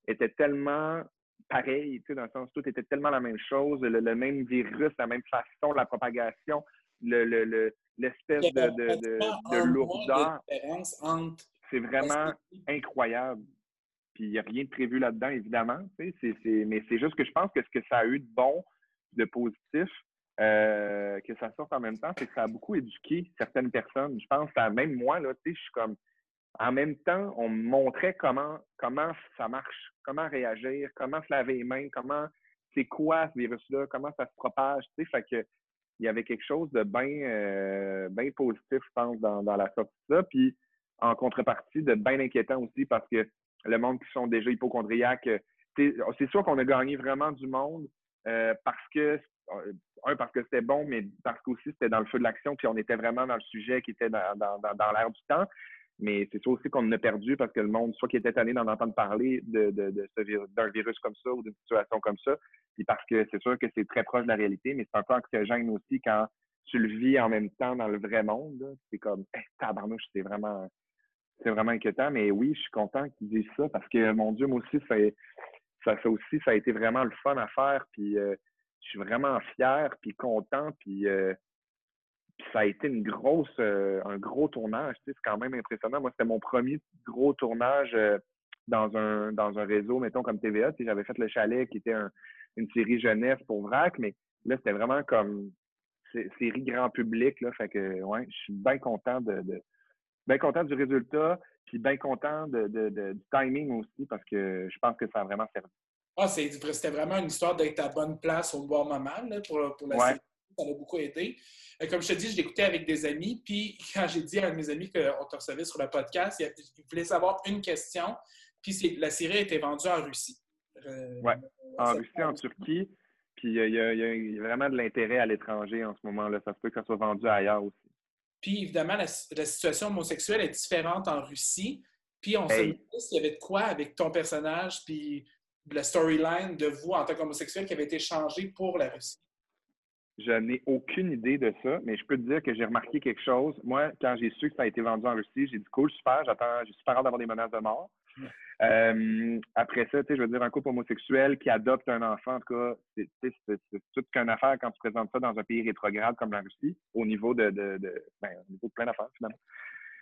était tellement pareil, tu sais, dans le sens tout était tellement la même chose, le, même virus, la même façon, la propagation, le, l'espèce de, de, de, lourdeur. C'est vraiment incroyable. Puis il n'y a rien de prévu là-dedans, évidemment. mais c'est juste que je pense que ce que ça a eu de bon, de positif, euh, que ça sorte en même temps, c'est que ça a beaucoup éduqué certaines personnes. Je pense à même moi, là, je suis comme. En même temps, on montrait comment, ça marche, comment réagir, comment se laver les mains, comment c'est quoi ce virus-là, comment ça se propage. Tu sais, il y avait quelque chose de bien euh, positif, je pense, dans, la sortie de ça. Puis en contrepartie, de bien inquiétant aussi parce que le monde qui sont déjà hypochondriaques, c'est sûr qu'on a gagné vraiment du monde euh, parce que un, parce que c'était bon, mais parce qu'aussi c'était dans le feu de l'action, puis on était vraiment dans le sujet qui était dans, l'air du temps. Mais c'est ça aussi qu'on a perdu parce que le monde, soit qui était tanné d'en entendre parler de, d'un virus comme ça ou d'une situation comme ça, puis parce que c'est sûr que c'est très proche de la réalité, mais c'est un peu anxiogène aussi quand tu le vis en même temps dans le vrai monde. C'est comme, hey, tabarnouche, c'est vraiment, c'est vraiment inquiétant. Mais oui, je suis content qu'ils disent ça parce que, mon Dieu, moi aussi, ça, ça, aussi, ça a été vraiment le fun à faire. Puis, euh, je suis vraiment fier, puis content, puis, euh, ça a été une grosse, euh, un gros tournage. c'est quand même impressionnant. Moi, c'était mon premier gros tournage euh, dans, un, dans un réseau, mettons, comme TVA. J'avais fait Le Chalet, qui était une série jeunesse pour VRAC, mais là, c'était vraiment comme série grand public. Là, fait que, ouais, je suis bien content de, bien content du résultat, puis bien content de, du timing aussi, parce que je pense que ça a vraiment servi. Ah, c'était vraiment une histoire d'être à bonne place au bon moment pour, pour la série. Ça m'a beaucoup aidé. Euh, comme je te dis, je l'écoutais avec des amis. Puis quand j'ai dit à un de mes amis qu'on te recevait sur le podcast, il, voulait savoir une question. Puis la série a été vendue en Russie. Euh, oui, en Russie, en Turquie. Puis il y, a vraiment de l'intérêt à l'étranger en ce moment-là. Ça se peut que ça soit vendu ailleurs aussi. Puis évidemment, la, situation homosexuelle est différente en Russie. Puis on se demandait s'il y avait de quoi avec ton personnage, puis la storyline de vous en tant qu'homosexuel qui avait été changée pour la Russie? Je n'ai aucune idée de ça, mais je peux te dire que j'ai remarqué quelque chose. Moi, quand j'ai su que ça a été vendu en Russie, j'ai dit cool, super, j'attends, j'ai super hâte d'avoir des menaces de mort. Euh, après ça, tu sais, je veux dire, un couple homosexuel qui adopte un enfant, en tout cas, c'est, tout qu'une affaire quand tu présentes ça dans un pays rétrograde comme la Russie, au niveau de, de, de ben, au niveau de plein d'affaires, finalement.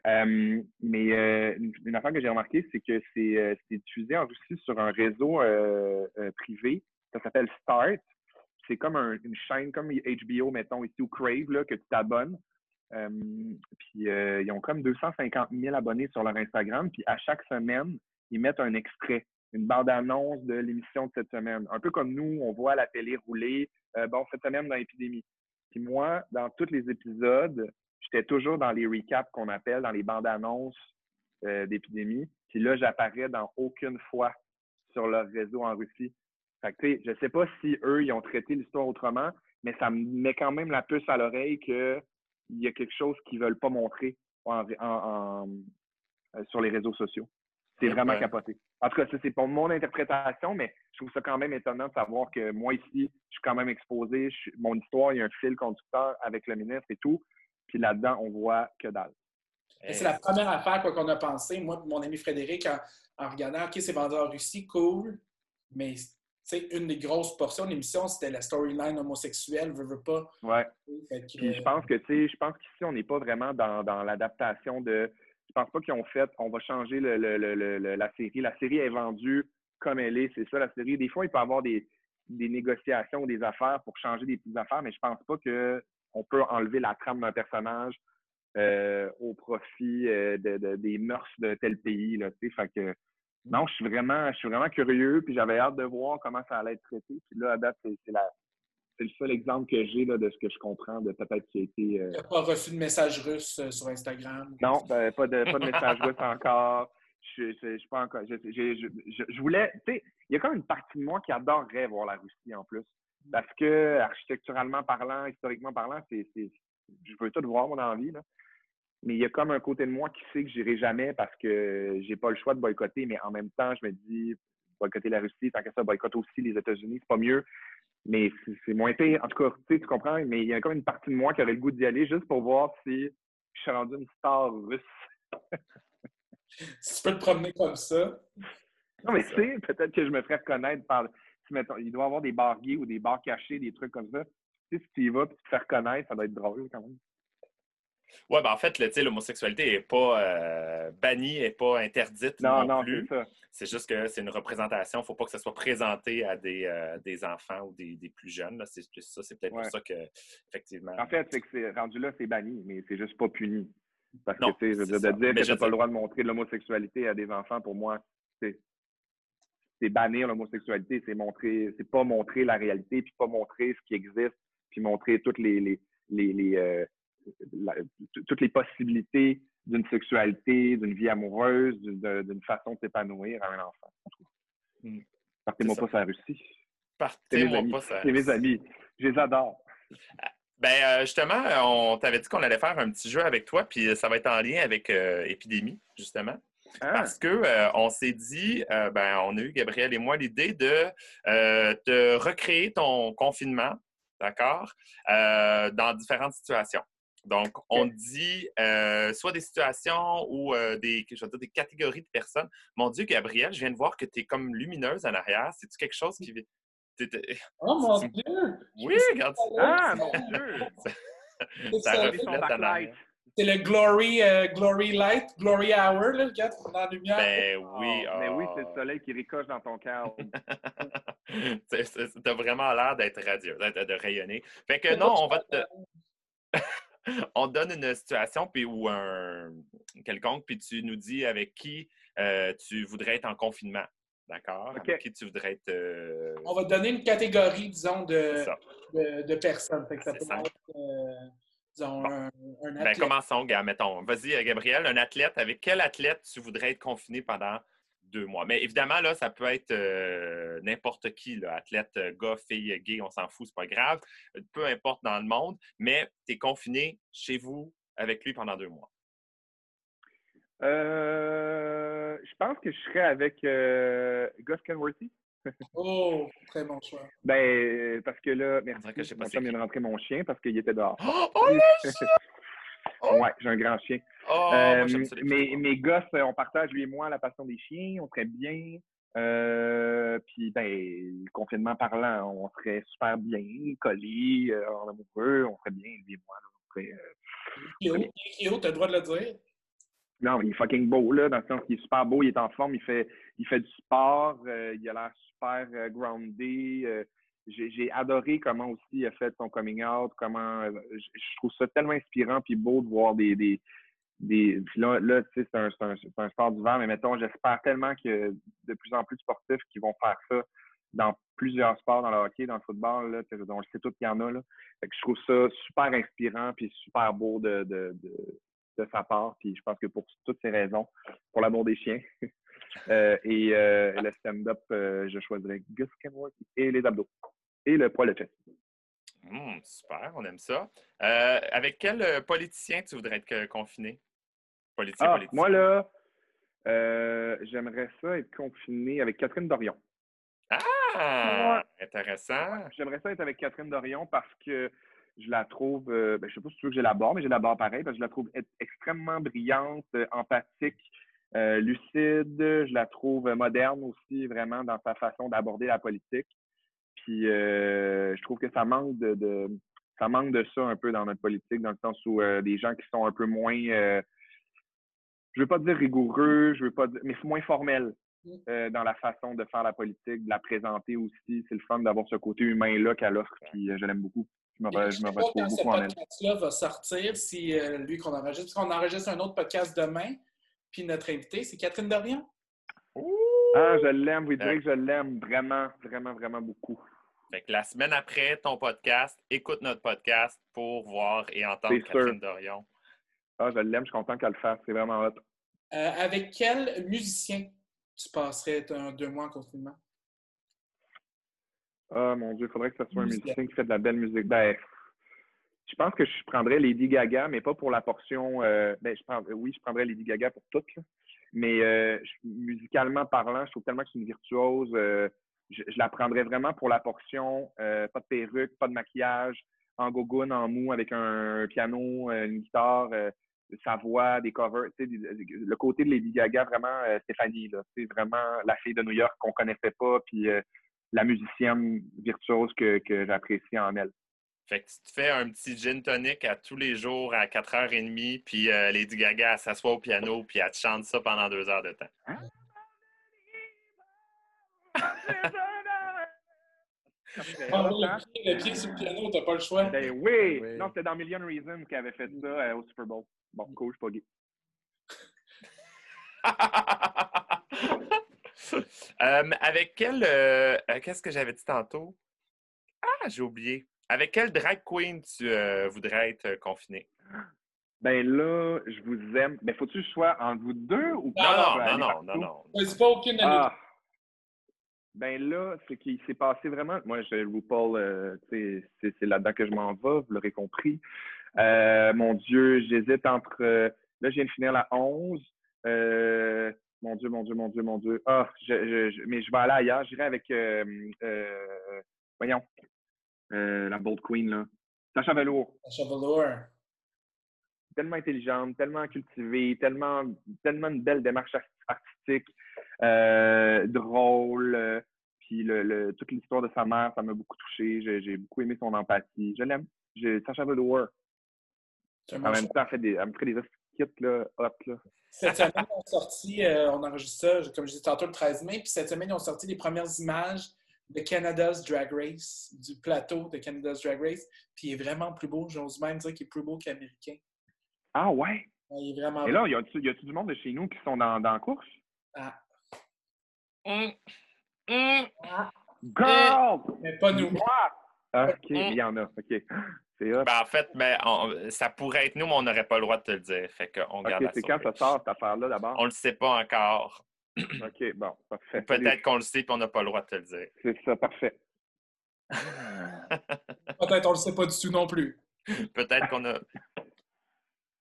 Euh, mais euh, une, affaire que j'ai remarqué, c'est que euh, c'est diffusé en Russie sur un réseau privé. Ça s'appelle Start. C'est comme une chaîne comme HBO, mettons, ici, ou Crave, là, que tu t'abonnes. puis ils ont comme 250 000 abonnés sur leur Instagram. Puis à chaque semaine, ils mettent un extrait, une bande-annonce de l'émission de cette semaine. Un peu comme nous, on voit la télé rouler. bon, cette semaine dans l'épidémie. Puis moi, dans tous les épisodes, j'étais toujours dans les recaps qu'on appelle, dans les bandes annonces euh, d'épidémie. Puis là, j'apparais dans aucune fois sur leur réseau en Russie. Fait que, je ne sais pas si eux, ils ont traité l'histoire autrement, mais ça me met quand même la puce à l'oreille qu'il y a quelque chose qu'ils ne veulent pas montrer euh, sur les réseaux sociaux. C'est vraiment capoté. En tout cas, ça, c'est pour mon interprétation, mais je trouve ça quand même étonnant de savoir que moi, ici, je suis quand même exposé. mon histoire, il y a un fil conducteur avec le ministre et tout. Puis là-dedans, on voit que dalle. C'est la première affaire qu'on a pensé. Moi, mon ami Frédéric, en, regardant, OK, c'est vendu en Russie, cool. Mais une des grosses portions de l'émission, c'était la storyline homosexuelle, veut, veut pas. Ouais. Puis je pense que, tu sais, je pense qu'ici, on n'est pas vraiment dans, dans l'adaptation de. Je pense pas qu'ils ont fait, on va changer le, la série. La série est vendue comme elle est. C'est ça, la série. Des fois, il peut y avoir des, des négociations ou des affaires pour changer des petites affaires, mais je pense pas que on peut enlever la trame d'un personnage euh, au profit euh, de, des mœurs de tel pays. Là, fait que, non, je suis vraiment, je suis vraiment curieux, puis j'avais hâte de voir comment ça allait être traité. Puis là, à date, c'est, le seul exemple que j'ai de ce que je comprends de peut-être qui a été. Euh... pas reçu de message russe euh, sur Instagram? Non, ben, pas, de, pas de message russe encore. Je, je, je, pas encore. Je, je voulais. Tu sais, il y a quand même une partie de moi qui adorerait voir la Russie en plus. Parce que, architecturalement parlant, historiquement parlant, c'est, je veux tout voir, mon envie. Là. Mais il y a comme un côté de moi qui sait que j'irai jamais parce que j'ai pas le choix de boycotter, mais en même temps, je me dis, boycotter la Russie, tant que ça, boycotte aussi les États-Unis, c'est pas mieux. Mais c'est, moins pire. En tout cas, tu comprends, mais il y a comme une partie de moi qui aurait le goût d'y aller juste pour voir si je suis rendu une star russe. si tu peux te promener comme ça. Non, mais tu sais, peut-être que je me ferais reconnaître par il doit y avoir des bars gays ou des bars cachés, des trucs comme ça. Tu sais, si tu y vas et tu te fais reconnaître, ça doit être drôle quand même. Oui, ben en fait, l'homosexualité n'est pas euh, bannie, n'est pas interdite. Non, non, c'est ça. C'est juste que c'est une représentation. Il ne faut pas que ça soit présenté à des, euh, des enfants ou des, des plus jeunes. C'est ça, c'est peut-être pour ça que, effectivement. En fait, c'est que c'est rendu là, c'est banni, mais c'est juste pas puni. Parce que, sais, de, dire que tu n'as pas le droit de montrer de l'homosexualité à des enfants, pour moi, c'est c'est bannir l'homosexualité, c'est montrer, c'est pas montrer la réalité, puis pas montrer ce qui existe, puis montrer toutes les, les, les, euh, toutes les possibilités d'une sexualité, d'une vie amoureuse, d'une façon de s'épanouir à un enfant. Hmm. Partez-moi pas sa Russie. Partez-moi pas ça. C'est mes amis. Je les adore. Ben euh, justement, on t'avait dit qu'on allait faire un petit jeu avec toi, puis ça va être en lien avec euh, Épidémie, justement. Ah. Parce que euh, on s'est dit, ben, on a eu, Gabriel et moi, l'idée de, de recréer ton confinement, d'accord, dans différentes situations. Donc, on dit euh, soit des situations ou euh, des, je des catégories de personnes. Mon Dieu, Gabriel, je viens de voir que tu es comme lumineuse en arrière. C'est-tu quelque chose qui. Oh mon Dieu! Oui, regarde ça. Ah, mon Dieu! ça, C'est le Glory, euh, Glory Light, Glory Hour, là, regarde, dans la lumière. Ben oui. Oh, Mais oui, c'est le soleil qui ricoche dans ton cœur. T'as vraiment l'air d'être radieux, de rayonner. Fait que non, on va te on donne une situation puis, ou un quelconque, puis tu nous dis avec qui euh, tu voudrais être en confinement. D'accord? Avec qui tu voudrais être. Euh, on va donner une catégorie, disons, de, de, personnes. ça peut être, euh, disons, un, un, ben, athlète. Ben, commençons, gars, mettons. Vas-y, Gabriel, un athlète. Avec quel athlète tu voudrais être confiné pendant deux mois. Mais évidemment, là, ça peut être euh, n'importe qui, là, athlète, euh, gars, fille, gay, on s'en fout, c'est pas grave. Peu importe dans le monde, mais tu es confiné chez vous avec lui pendant deux mois. Euh, je pense que je serais avec Gus Kenworthy. oh, très bon choix. Ben, parce que là, merci. Que je sais pas mon vient de rentrer mon chien parce qu'il était dehors. Oh, oh Oh! Ouais, j'ai un grand chien. Oh, euh, mes, mes gosses, on partage, lui et moi, la passion des chiens. On serait bien. Euh, puis, ben, confinement parlant, on serait super bien, collés, euh, en amoureux. On serait bien, lui et moi. on serait, euh, Kyo, t'as le droit de le dire? Non, il est fucking beau, là, dans le sens qu'il est super beau, il est en forme, il fait, il fait du sport, il a l'air super groundé j'ai adoré comment aussi il a fait son coming out, comment euh, je, trouve ça tellement inspirant puis beau de voir des. des, des là, là tu sais, c'est un, un, un, sport d'hiver, mais mettons, j'espère tellement que de plus en plus de sportifs qui vont faire ça dans plusieurs sports, dans le hockey, dans le football, là, dont je sais tout qu'il y en a. Là. Fait que je trouve ça super inspirant puis super beau de, de, de, de, sa part. Puis je pense que pour toutes ces raisons, pour l'amour des chiens euh, et euh, le stand-up, je choisirais Gus Kenworth et les abdos et le poids levé. Mmh, super, on aime ça. Euh, avec quel euh, politicien tu voudrais être confiné? Politicien, ah, politicien. Moi, là, euh, j'aimerais ça être confiné avec Catherine Dorion. Ah! Intéressant. J'aimerais ça être avec Catherine Dorion parce que je la trouve, ben, je ne sais pas si tu veux que j'ai la barre, mais j'ai la barre pareil, parce que je la trouve extrêmement brillante, empathique, lucide. Je la trouve moderne aussi, vraiment, dans sa façon d'aborder la politique. Puis euh, je trouve que ça manque de, ça manque de ça un peu dans notre politique, dans le sens où euh, des gens qui sont un peu moins euh, je veux pas dire rigoureux, je veux pas dire, mais moins formel mm. dans la façon de faire la politique, de la présenter aussi. C'est le fun d'avoir ce côté humain-là qu'elle offre, puis je l'aime beaucoup. Je me, je me retrouve beaucoup en elle. Ce podcast-là va sortir, si lui qu'on enregistre, parce qu'on enregistre un autre podcast demain, puis notre invité, c'est Catherine Dorian. Ah, je l'aime, vous direz que je l'aime vraiment, vraiment, vraiment beaucoup. Fait que la semaine après ton podcast, écoute notre podcast pour voir et entendre Catherine Dorion. Ah, je l'aime, je suis content qu'elle le fasse. C'est vraiment hot. Euh, avec quel musicien tu passerais un, deux mois en confinement? Ah, mon Dieu, il faudrait que ce soit un musicien qui fait de la belle musique. Ben, je pense que je prendrais Lady Gaga, mais pas pour la portion. Euh, ben, je prends, oui, je prendrais Lady Gaga pour toutes. Mais euh, musicalement parlant, je trouve tellement que c'est une virtuose je, la prendrais vraiment pour la portion euh, pas de perruque, pas de maquillage, en gogoon, en mou, avec un piano, euh, une guitare, euh, sa voix, des covers. Le côté de Lady Gaga, vraiment, Stéphanie, c'est vraiment la fille de New York qu'on connaissait pas, puis la musicienne virtuose que, que j'apprécie en elle. Fait que tu te fais un petit gin tonic à tous les jours à 4h30, puis Lady Gaga s'assoit au piano, puis elle te chante ça pendant deux heures de temps. Hein? Le, pied, le pied sur le piano, t'as pas le choix. Ben oui! Oui. Non, c'était dans Million Reasons qu'elle avait fait ça euh, au Super Bowl. Bon, cool, je suis pas gay. Euh, avec quel. euh, Qu'est-ce que j'avais dit tantôt? Ah, j'ai oublié. Avec quel drag queen tu euh, voudrais être euh, confiné? Ben là, je vous aime. Ben faut-tu que je sois entre vous deux ou Non, pas? Non, peux non, non, partout? non, non. C'est pas aucune année. Ah! Ben là, ce qui s'est passé vraiment, moi, je RuPaul, euh, tu sais, c'est là-dedans que je m'en vais, vous l'aurez compris. Euh, mon Dieu, j'hésite entre. euh, là, je viens de finir la 11. Euh, mon Dieu, mon Dieu, mon Dieu, mon Dieu. Ah, je, je- je- mais je vais aller ailleurs. J'irai avec. euh, voyons. Euh, la Bold Queen, là. Sacha Velour. Chevelure. tellement intelligente, tellement cultivée, tellement, tellement une belle démarche art- artistique, euh, drôle. euh, puis le, le- toute l'histoire de sa mère, ça m'a beaucoup touché. J'ai beaucoup aimé son empathie. Je l'aime. Sacha Velour. En même temps, elle, fait des, elle me ferait des skits là, hot. Là. Cette semaine, on sorti, euh, on enregistre ça, comme je disais tantôt, le 13 mai, puis cette semaine, ils ont sorti les premières images de Canada's Drag Race, du plateau de Canada's Drag Race, puis il est vraiment plus beau. J'ose même dire qu'il est plus beau qu'américain. Ah ouais? Ouais, Il est vraiment Et là, y a-tu y a-tu du monde de chez nous qui sont dans, dans la course? Ah, Hum, hum. Girl! mais pas nous. Ah, OK, il y en a. OK. Ben, en fait, ben, on- ça pourrait être nous, mais on n'aurait pas le droit de te le dire. Fait qu'on garde c'est quand ça sort, cette affaire-là, d'abord? On le sait pas encore. OK, bon, parfait. Peut-être qu'on le sait puis on n'a pas le droit de te le dire. C'est ça, parfait. Peut-être on le sait pas du tout non plus. Peut-être qu'on a.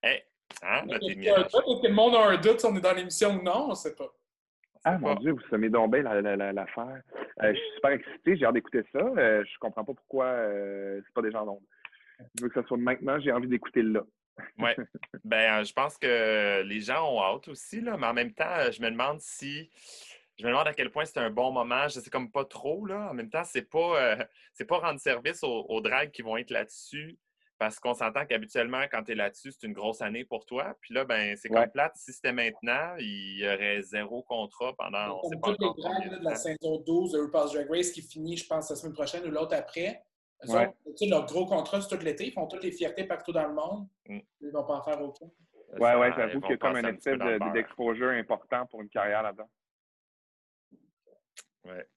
Hey, hein, là, t'es Peut-être que le monde a un doute si on est dans l'émission ou non, on sait pas. Ah mon Dieu, vous semez donc bien la- la- la- l'affaire. Euh, je suis super excité, j'ai hâte d'écouter ça. Euh, je comprends pas pourquoi euh, c'est pas déjà en nombre. Je veux que ça soit maintenant, j'ai envie d'écouter là. Ouais. Ben, euh, je pense que les gens ont hâte aussi, là, mais en même temps, euh, je me demande si. Je me demande à quel point c'est un bon moment. Je sais comme pas trop, là. En même temps, c'est pas, c'est pas rendre service aux, aux drags qui vont être là-dessus. Parce qu'on s'entend qu'habituellement, quand tu es là-dessus, c'est une grosse année pour toi. Puis là, ben, c'est Ouais. comme plate. Si c'était maintenant, il y aurait zéro contrat pendant on sait Comme pas toutes les là, de de la saison 12 de RuPaul's Drag Race qui finit, je pense, la semaine prochaine ou l'autre après. Ouais. leur gros contrat, c'est tout l'été. Ils font toutes les fiertés partout dans le monde. Mm. Ils vont pas en faire aucun. Ouais, Ça, ouais, ils j'avoue qu'il y a comme un de- beurre. d'exposure important pour une carrière là-dedans. Ouais.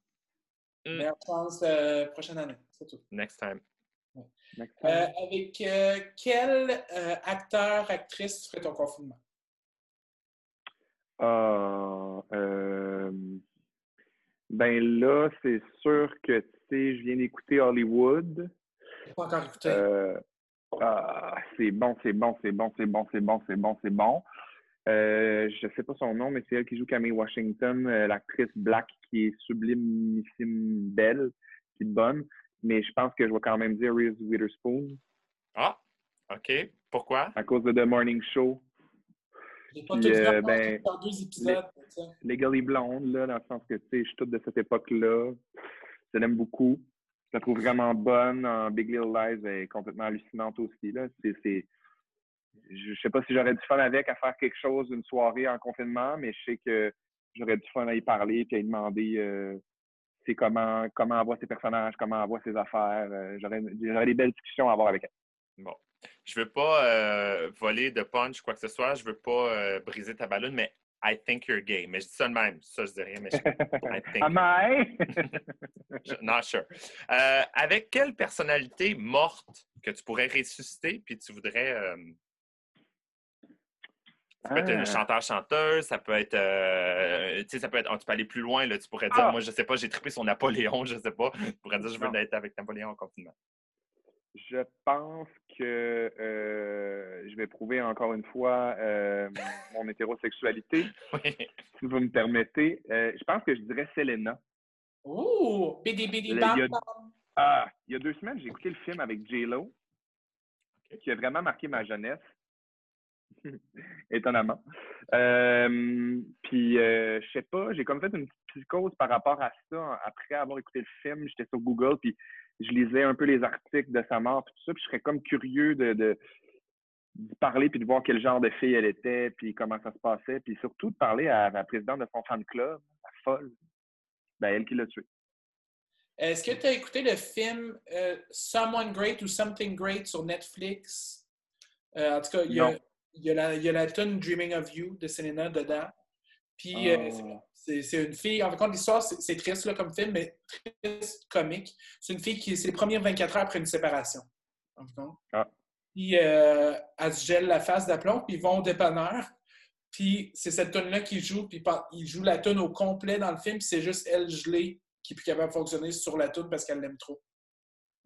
Mm. Meilleure chance euh, prochaine année. C'est tout. Next time. Euh, avec euh, quel euh, acteur, actrice tu ferais ton confinement? Ah, ben là, c'est sûr que, tu sais, je viens d'écouter Hollywood. Pas encore écouté. Ah, c'est bon, c'est bon, c'est bon, c'est bon, c'est bon, c'est bon, c'est bon. Je sais pas son nom, mais c'est elle qui joue Camille Washington, l'actrice black qui est sublimissime belle, qui est bonne. Mais je pense que je vais quand même dire Reese Witherspoon Ah, OK. Pourquoi? à cause de The Morning Show. J'ai pas puis, euh, ben, deux épisodes. sais. Legally Blonde, là, dans le sens que, tu sais, je suis toute de cette époque-là. Je l'aime beaucoup. Je la trouve vraiment bonne. En Big Little Lies, elle est complètement hallucinante aussi, là. C'est, c'est... Je sais pas si j'aurais du fun avec à faire quelque chose une soirée en confinement, mais je sais que j'aurais du fun à y parler puis à y demander euh, c'est comment, comment elle voit ses personnages, comment elle voit ses affaires. Euh, j'aurais, des belles discussions à avoir avec elle. Bon. Je veux pas euh, voler de punch, quoi que ce soit. Je veux pas euh, briser ta ballonne, mais I think you're gay. Mais je dis ça de même. Ça, je dis rien, mais je, I think Am I? you're- Not sure. Avec quelle personnalité morte que tu pourrais ressusciter puis tu voudrais. Ça peut être Ah. une chanteur-chanteuse, ça peut être. euh, tu sais, ça peut être. oh, tu peux aller plus loin, là. Tu pourrais dire, Ah! moi, je sais pas, j'ai trippé sur Napoléon, je sais pas. Tu pourrais dire, je veux Non. être avec Napoléon en confinement. Je pense que euh, je vais prouver encore une fois euh, mon hétérosexualité, Oui. si vous me permettez. Euh, je pense que je dirais Selena. Ouh! Bidi bidi Le- bam il y a- bam. Ah, il y a deux semaines, j'ai écouté le film avec J-Lo, qui a vraiment marqué ma jeunesse. Étonnamment. Euh, puis, euh, je sais pas, j'ai comme fait une psychose par rapport à ça. Après avoir écouté le film, j'étais sur Google, puis je lisais un peu les articles de sa mort, puis tout ça, puis je serais comme curieux de, de, parler, puis de voir quel genre de fille elle était, puis comment ça se passait, puis surtout de parler à la présidente de son fan club, la folle. Ben, elle qui l'a tué. Est-ce que tu as écouté le film euh, Someone Great ou Something Great sur Netflix? en tout cas, il y a, il y, a la, il y a la tune Dreaming of You de Selena dedans. Puis euh, oh. c'est une fille, en fait, l'histoire, c'est triste là, comme film, mais triste, comique. C'est une fille qui, c'est les premières 24 heures après une séparation. Ah. Puis euh, elle se gèle la face d'aplomb, puis ils vont au dépanneur. Puis c'est cette tune-là qui joue, puis ils jouent la tune au complet dans le film, puis c'est juste elle gelée qui est plus capable de fonctionner sur la tune parce qu'elle l'aime trop.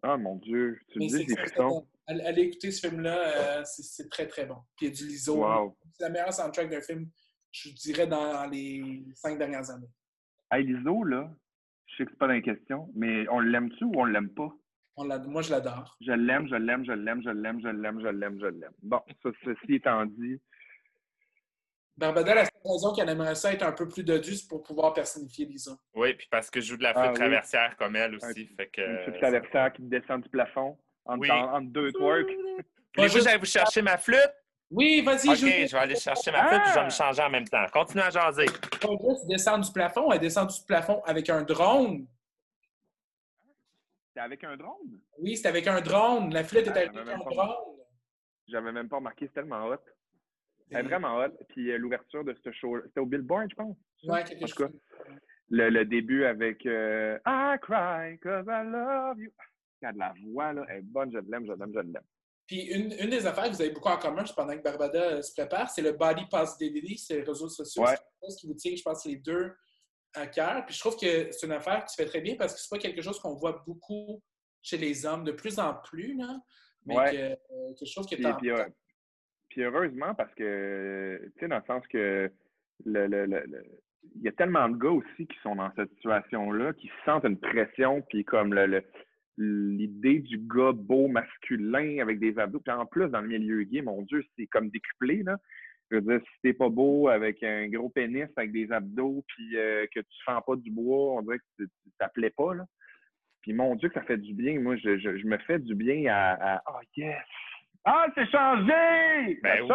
Ah mon Dieu, tu me dis des frissons. Allez écouter ce film-là, euh, c'est très très bon. Puis il y a du liso. C'est la meilleure soundtrack d'un film, je dirais, dans les cinq dernières années. Hey, l'ISO, là, je sais que c'est pas dans les questions, mais on l'aime-tu ou on l'aime pas? On moi, je l'adore. Je l'aime, je l'aime, je l'aime, je l'aime, je l'aime, je l'aime, je l'aime. Bon, ça, ceci étant dit, Barbada, la seule raison qu'elle aimerait ça être un peu plus dodue, c'est pour pouvoir personnifier Lisa. Oui, puis parce que je joue de la flûte ah traversière comme elle aussi. fait que, une flûte traversière qui descend du plafond entre, entre deux twerks. Voulez-vous que j'aille vous chercher ma flûte? Oui, vas-y, OK, je vais aller chercher ma flûte et je vais me ah! changer en même temps. Continue à jaser. Pas juste descendre du plafond, elle descend du plafond avec un drone. C'est avec un drone? Oui, c'est avec un drone. La flûte est avec un drone. J'avais même pas remarqué, c'est tellement hot. C'est vraiment hot. Puis euh, l'ouverture de ce show, c'était au Billboard, je pense. Ouais, quelque chose. Le, le, début avec euh, I cry cause I love you. Il y a de la voix, là. Elle est bonne, je l'aime, je l'aime, je l'aime. Puis une, une, des affaires que vous avez beaucoup en commun pendant que Barbada euh, se prépare, c'est le Body Pass DVD, c'est les réseaux sociaux. Ouais. C'est ce qui vous tient, je pense, les deux à cœur. Puis je trouve que c'est une affaire qui se fait très bien parce que c'est pas quelque chose qu'on voit beaucoup chez les hommes, de plus en plus, là. Mais ouais. que, que, je trouve que tu puis heureusement, parce que, tu sais, dans le sens que le, le, le, il y a tellement de gars aussi qui sont dans cette situation-là, qui sentent une pression, puis comme le, l'idée du gars beau masculin avec des abdos. Puis en plus, dans le milieu gay, mon Dieu, c'est comme décuplé, là. Je veux dire, si t'es pas beau avec un gros pénis, avec des abdos, puis euh, que tu fends pas du bois, on dirait que ça plaît pas, là. Puis mon Dieu, que ça fait du bien. Moi, je, je, me fais du bien à, à oh yes, ah, c'est changé! Ben oui!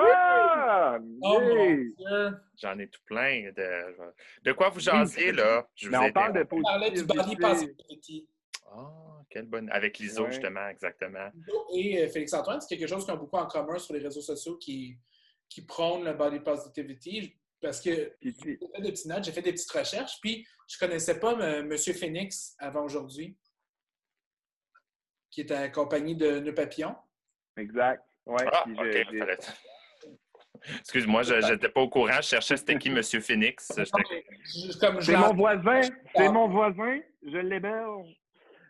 Oh, J'en ai tout plein. De, de quoi vous jasiez, là? Je on parle de On parlait du body positivity. Ah, quelle bonne. Avec l'ISO, justement, exactement. Et euh, Félix-Antoine, c'est quelque chose qui ont beaucoup en commun sur les réseaux sociaux qui, qui prônent le body positivity. Parce que j'ai fait des petites notes, j'ai fait des petites recherches, puis je ne connaissais pas M. Phoenix avant aujourd'hui, qui est accompagné de Nœud Papillon. Exact. Ouais, ah, Excuse-moi, je n'étais pas au courant. Je cherchais c'était qui, M. Phoenix. C'est mon voisin. C'est mon voisin. Je l'héberge.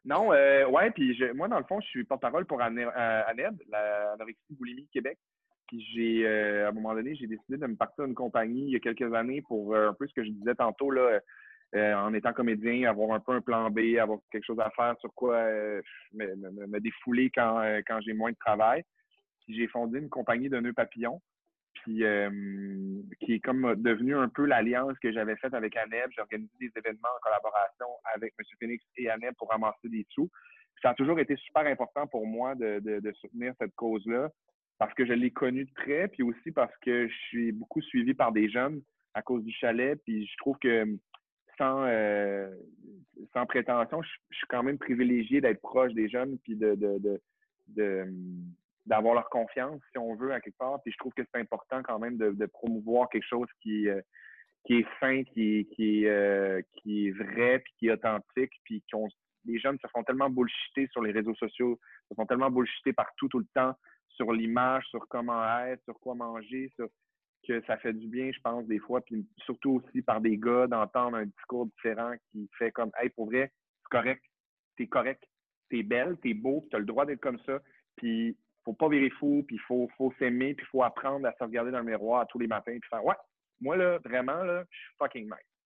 Non, euh, ouais, puis moi, dans le fond, je suis porte-parole pour ANEB, l'anorexie boulimie Québec. Puis j'ai, euh, à un moment donné, j'ai décidé de me partir d'une compagnie il y a quelques années pour euh, un peu ce que je disais tantôt, là, euh, en étant comédien, avoir un peu un plan B, avoir quelque chose à faire sur quoi euh, me, défouler quand, euh, quand j'ai moins de travail. J'ai fondé une compagnie de nœuds papillons, puis qui est comme devenu un peu l'alliance que j'avais faite avec ANEB. J'ai organisé des événements en collaboration avec M. Phoenix et ANEB pour ramasser des sous. ça a toujours été super important pour moi de, de, de soutenir cette cause-là parce que je l'ai connue de près, puis aussi parce que je suis beaucoup suivi par des jeunes à cause du chalet, puis je trouve que sans, euh, sans prétention, je, suis quand même privilégié d'être proche des jeunes puis de, d'avoir leur confiance, si on veut, à quelque part. Puis je trouve que c'est important quand même de, promouvoir quelque chose qui, euh, qui est sain, qui, qui, euh, qui est vrai, puis qui est authentique, puis qu'on les jeunes se font tellement bullshiter sur les réseaux sociaux, se font tellement bullshiter partout, tout le temps, sur l'image, sur comment être, sur quoi manger, sur que ça fait du bien, je pense, des fois, puis surtout aussi par des gars d'entendre un discours différent qui fait comme Hey, pour vrai, c'est correct, t'es correct, t'es belle, t'es beau, t'as le droit d'être comme ça, puis faut pas virer fou, puis faut, faut s'aimer, puis faut apprendre à se regarder dans le miroir tous les matins, puis faire Ouais, moi là, vraiment, là, je suis fucking nice.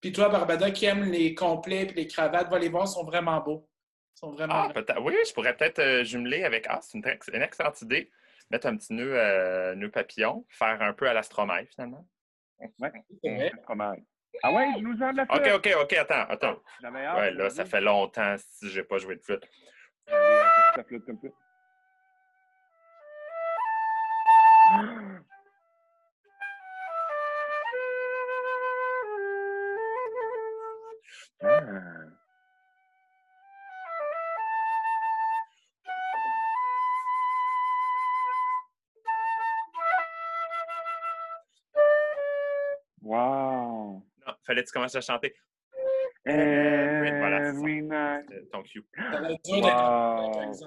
Puis toi, Barbada, qui aime les complets et les cravates, va les voir, sont vraiment beaux. Sont vraiment ah, oui, je pourrais peut-être euh, jumeler avec Ah, c'est une, une excellente idée. Mettre un petit nœud, euh, nœud papillon, faire un peu à l'astromètre, finalement. Ouais. Ah ouais, je nous en de la OK, flûte. OK, OK, attends, attends. J'avais hâte. Ouais, là, ça fait longtemps si j'ai pas joué de flûte. La flûte comme ça. Ah. Fallait que tu commences à chanter Every voilà, euh, ton cue. Ça va être dur Wow.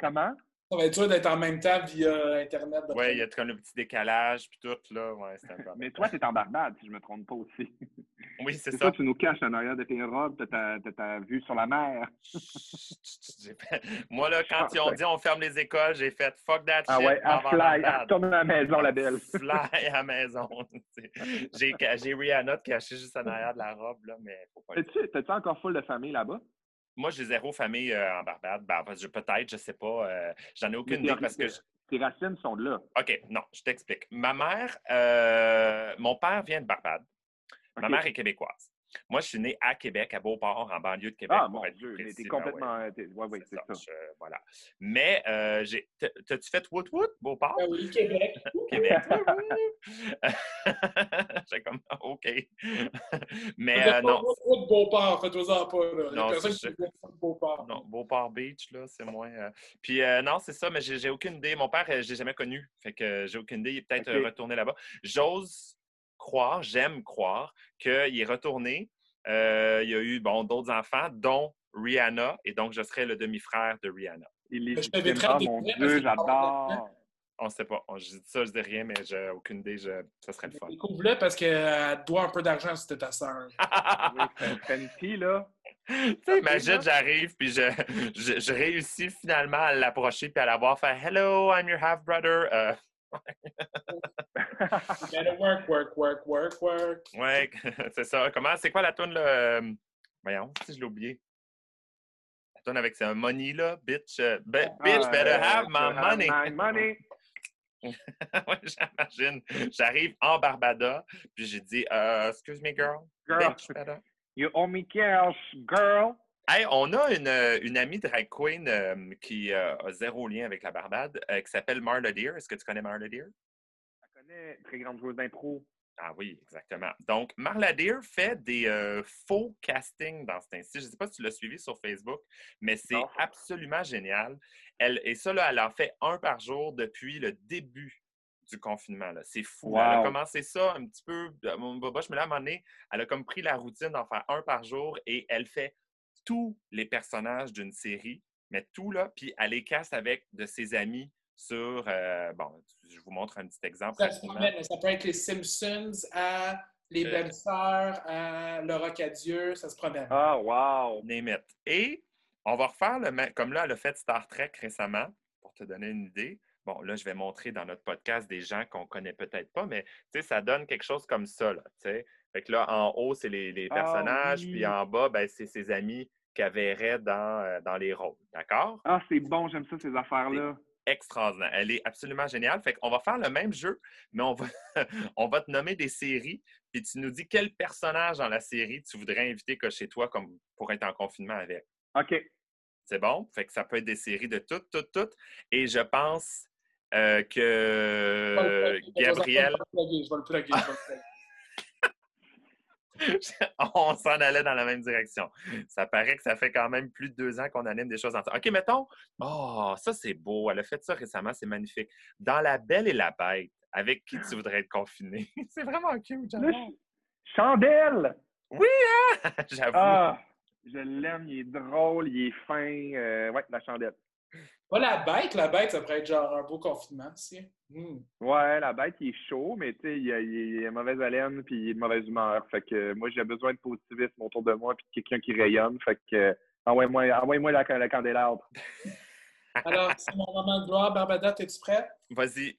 Comment? Ça va être dur d'être en même temps via Internet. d'après Ouais, il y a comme le petit décalage, puis tout, là. Ouais, c'est un peu. Mais toi, t'es en Barbade, si je me trompe pas aussi. Oui, c'est C'est ça. toi, tu nous caches en arrière de tes robes, t'as ta, ta vue sur la mer. Moi, là, quand ils ont dit on ferme les écoles, j'ai fait fuck that shit. Ah ouais, à fly, à à la maison, la belle. Fly à la maison. j'ai, Rihanna cachée juste en arrière de la robe, là, mais faut pas t'as-tu encore full de famille là-bas? Moi, j'ai zéro famille euh, en Barbade. Ben, peut-être, je sais pas. euh, j'en ai aucune idée parce que. je- Tes racines sont de là. OK, non, je t'explique. Ma mère, euh, mon père vient de Barbade. Ma mère est québécoise. Moi, je suis né à Québec, à Beauport, en banlieue de Québec. Ah, mon Dieu, mais t'es complètement... t'es- Ouais, oui, C'est c'est ça. ça, je- voilà. Mais, euh, T'as-tu fait Woot Woot, Beauport? Ah oui, Québec. Québec. J'ai comme, OK. Mais euh, non, Pas de Beauport, faites-vous-en pas. Là. Il y a Non, personne qui Beauport. non, Beauport Beach, là, c'est moins. euh, Puis euh, non, c'est ça, mais j'ai aucune idée. Mon père, euh, je l'ai jamais connu. Fait que j'ai aucune idée. Il est peut-être retourné là-bas. J'ose croire, j'aime croire qu'il est retourné. Euh, il y a eu bon, d'autres enfants, dont Rihanna, et donc je serai le demi-frère de Rihanna. Il est Je t'avais légitime. très Oh mon Dieu, j'adore. On ne sait pas. On- Je dis ça, je dis rien, mais j'ai aucune idée. Je... Ça serait le fun. Découvre-le parce qu'elle doit un peu d'argent si c'était ta sœur. Oui, Fenty, là. Tu sais, imagine, j'arrive, puis je, je, je réussis finalement à l'approcher, puis à la voir faire Hello, I'm your half-brother. Euh, You gotta work, work, work, work, work. ouais, c'est ça. Comment, c'est quoi la toune, là? euh, Voyons, si je l'ai oublié? La toune avec c'est un money, là. Bitch, be- bitch better euh, have my have money. my money. ouais, j'imagine. J'arrive en Barbada, puis j'ai dit euh, Excuse me, girl. Girl. Bitch better. You owe me cash, girl. Hey, on a une, euh, une amie drag queen euh, qui euh, a zéro lien avec la Barbade, euh, qui s'appelle Marla Deer. Est-ce que tu connais Marla Deer? Je connais très grande joueuse d'impro. Ah oui, exactement. Donc, Marla Deer fait des faux castings dans ce ainsi. Je ne sais pas si tu l'as suivi sur Facebook, mais c'est absolument génial. Elle, et ça, là, elle en fait un par jour depuis le début du confinement. là. C'est fou. Elle a commencé ça un petit peu, mon boboche, mais là, à un moment donné, elle a comme pris la routine d'en faire un par jour et elle fait tous les personnages d'une série, mais tout là, puis elle les casse avec de ses amis sur, euh, bon, je vous montre un petit exemple. Ça se promène. Ça peut être les Simpsons à les Euh. belles sœurs à Laura Cadieux. Ça se promène. Ah, wow. name it. Et on va refaire le même, comme là, elle a fait Star Trek récemment, pour te donner une idée. Bon, là, je vais montrer dans notre podcast des gens qu'on connaît peut-être pas, mais tu sais, ça donne quelque chose comme ça, là, tu sais. Fait que là, en haut, c'est les, les Ah personnages, oui. puis en bas, ben, c'est ses amis qu'elle verrait dans, euh, dans les rôles. D'accord? Ah, c'est bon, j'aime ça, ces affaires-là. Extraordinaire. Elle est absolument géniale. Fait qu'on va faire le même jeu, mais on va, on va te nommer des séries, puis tu nous dis quel personnage dans la série tu voudrais inviter que chez toi comme pour être en confinement avec. OK. C'est bon? Fait que ça peut être des séries de toutes, toutes, toutes. Et je pense euh, que Je vais le plugger. Gabriel, Je vais le plugger. Je vais le plugger. on s'en allait dans la même direction. Ça paraît que ça fait quand même plus de deux ans qu'on anime des choses ensemble. OK, mettons, oh, ça c'est beau. Elle a fait ça récemment, c'est magnifique. Dans La Belle et la Bête, avec qui tu voudrais être confiné? c'est vraiment cute, j'adore. Chandelle! J'avoue. Ah, je l'aime, il est drôle, il est fin. Euh, ouais, la chandelle. Pas la bête. La bête, ça pourrait être genre un beau confinement aussi. Hmm. Ouais, la bête, il est chaud, mais tu sais, il, a- il a mauvaise haleine puis il est de mauvaise humeur. Fait que euh, moi, j'ai besoin de positivisme autour de moi puis de quelqu'un qui rayonne. Fait que euh, envoie-moi envoie la, la candélable. Alors, c'est mon moment de gloire. Barbada, es-tu prête? Vas-y.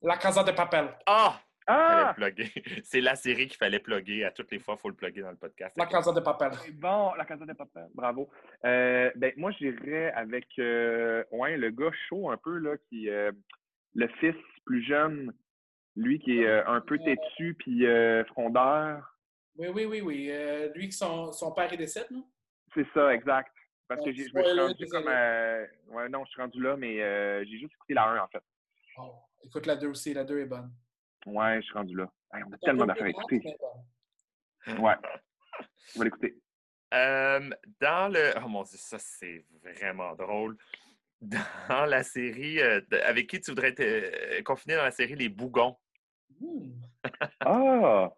La Casa de Papel. Ah! Ah! C'est la série qu'il fallait plugger. À toutes les fois, il faut le plugger dans le podcast. La Casa de Papel. C'est bon, la Casa de Papel. Bravo. Euh, ben, moi, j'irais avec euh, ouais, le gars chaud un peu, là, qui euh, le fils plus jeune, lui qui est euh, un peu têtu puis euh, frondeur. Oui, oui, oui, oui. Euh, lui, que son, son père est décédé, non? C'est ça, exact. Parce que je me suis rendu désolé. comme. euh, ouais, non, je suis rendu là, mais euh, j'ai juste écouté la 1 en fait. Oh, écoute la 2 aussi, la 2 est bonne. Ouais, je suis rendu là. Hey, on a tellement d'affaires à écouter. Ouais. On va l'écouter. Euh, dans le. Oh mon Dieu, ça, c'est vraiment drôle. Dans la série. euh, avec qui tu voudrais être euh, confiné dans la série Les Bougons? Hmm. Ah!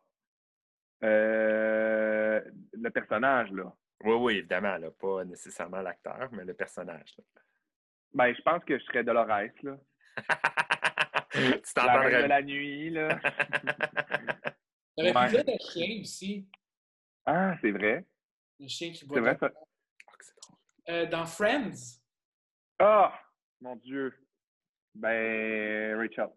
Euh, le personnage, là. Oui, oui, évidemment, là, pas nécessairement l'acteur, mais le personnage. là. Ben, je pense que je serais Dolores, là. tu La reine de t'entendrais. la nuit, là. T'aurais Ouais. pu dire le chien aussi. Ah, c'est vrai. Le chien qui boit. C'est vrai, de- ça. Euh, dans Friends. Ah! Mon Dieu. Ben, Rachel.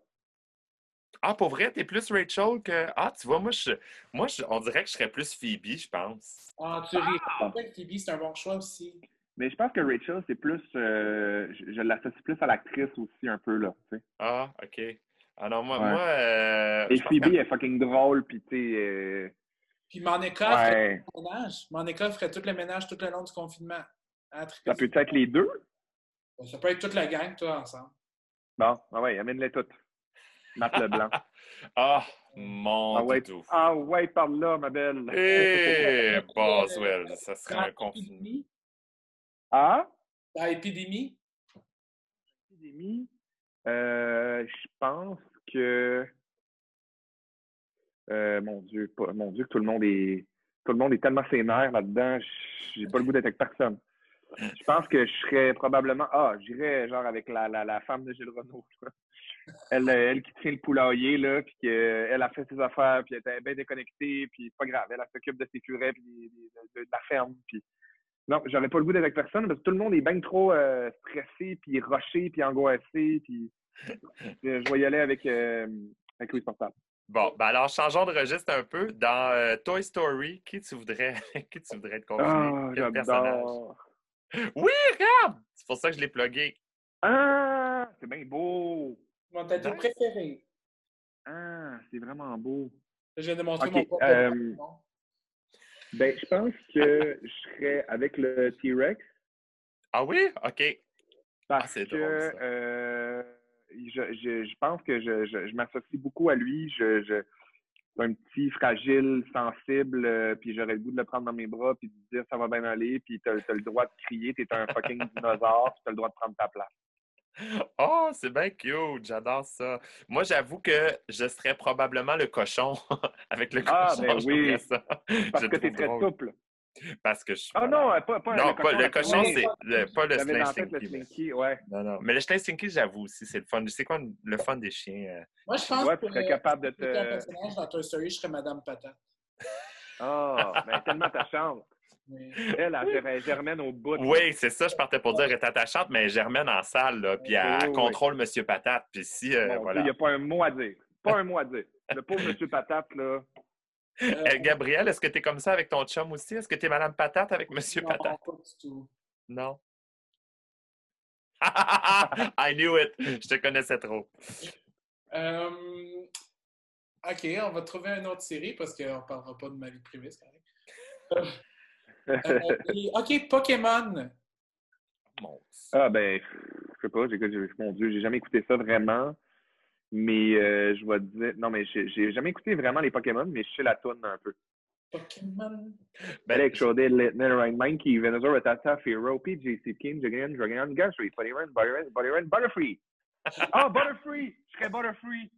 Ah, pour vrai, t'es plus Rachel que. Ah, tu vois, moi, je... moi je- on dirait que je serais plus Phoebe, je pense. Ah, tu ris. En fait, Phoebe, c'est un bon choix aussi. Mais je pense que Rachel, c'est plus. euh, je je l'associe plus à l'actrice aussi, un peu, là. Ah, OK. Ah non, moi. Ouais. moi euh, Et Phoebe est fucking drôle, pis tu sais. euh, Puis Monica ferait ouais. tout le ménage. Monica ferait tout le ménage tout le long du confinement. Hein, Ça peut être les deux? Ça peut être toute la gang, toi, ensemble. Bon, ah ouais, amène-les toutes. Matt Leblanc. Ah, mon Ah ouais, doudou. ah ouais, par là, ma belle. Eh, Boswell, ça serait un confinement. Épidémie. Ah? Dans Épidémie? Épidémie, euh, je pense que euh, mon Dieu, pas- mon Dieu, que tout le monde est tout le monde est tellement sénère là-dedans, j'ai pas le goût d'être avec personne. Je pense que je serais probablement ah, j'irais genre avec la, la, la femme de Gilles Renault. Elle, euh, elle qui tient le poulailler, là, puis qu'elle a fait ses affaires, puis elle était bien déconnectée, puis c'est pas grave, elle, s'occupe de ses curés, puis de, de la ferme, puis non, j'aurais pas le goût d'être avec personne parce que tout le monde est bien trop euh, stressé, puis rushé, puis angoissé, puis je vais y aller avec, euh, avec Louis Portable. Bon, ben alors, changeons de registre un peu. Dans euh, Toy Story, qui tu voudrais, qui tu voudrais être confiné? Ah, Quel personnage? Oui, regarde! C'est pour ça que je l'ai plugué. Ah, c'est bien beau! Mon tatou préféré. Ah, c'est vraiment beau. Je viens de montrer mon propre euh. Ben, je pense que je serais avec le T-Rex Ah oui? OK. parce Ah, c'est que drôle, ça. euh, je, je, je pense que je, je, je m'associe beaucoup à lui. Je, je, c'est un petit fragile, sensible, euh, puis j'aurais le goût de le prendre dans mes bras puis de dire ça va bien aller, puis t'as as le droit de crier, t'es un fucking dinosaure, puis t'as le droit de prendre ta place. Oh, c'est bien cute. J'adore ça. Moi, j'avoue que je serais probablement le cochon. Avec le Ah, cochon, ben j'aimerais oui. ça. Parce Je que t'es très drôle. souple. Parce que je suis Ah malade. non, pas, pas Non, le pas cochon. le cochon, c'est le- pas le Slinky. ouais. Non, non. Mais le Slinky, j'avoue aussi, c'est le fun. C'est quoi le fun des chiens? euh? Moi, je pense vois, que tu serais capable de si j'étais un te... personnage dans Toy Story, je serais Madame Patate. Ah, ben tellement ta chance. Elle, elle, elle germaine au bout. Oui, c'est ça, je partais pour dire, elle est attachante, mais Germaine en salle, là, puis elle, Oui, elle oui, contrôle Monsieur Patate. Puis si, euh, voilà. Il n'y a pas un mot à dire. Pas un mot à dire. Le pauvre Monsieur Patate, là. Euh, Eh, Gabriel, est-ce que tu es comme ça avec ton chum aussi? Est-ce que tu es Madame Patate avec Monsieur non, Patate? pas du tout. Non? I knew it! Je te connaissais trop. Euh, OK, on va trouver une autre série parce qu'on ne parlera pas de ma vie privée, c'est correct. Euh, et- OK, Pokémon. Mon ah, ben, je sais pas. j'ai- Mon Dieu, j'ai jamais écouté ça vraiment. Mais euh, je vais te dire. Non, mais j'ai jamais écouté vraiment les Pokémon, mais je sais la toune un peu. Pokémon. Ben, Alex, Rodel, Netherine, Minky, Venusaur, Ratata, Firo, PJ, King, Jagan, Dragon, Gasry, Polyran, Butterran, Butterran, Butterfree. Ah, Butterfree! Je serais Butterfree!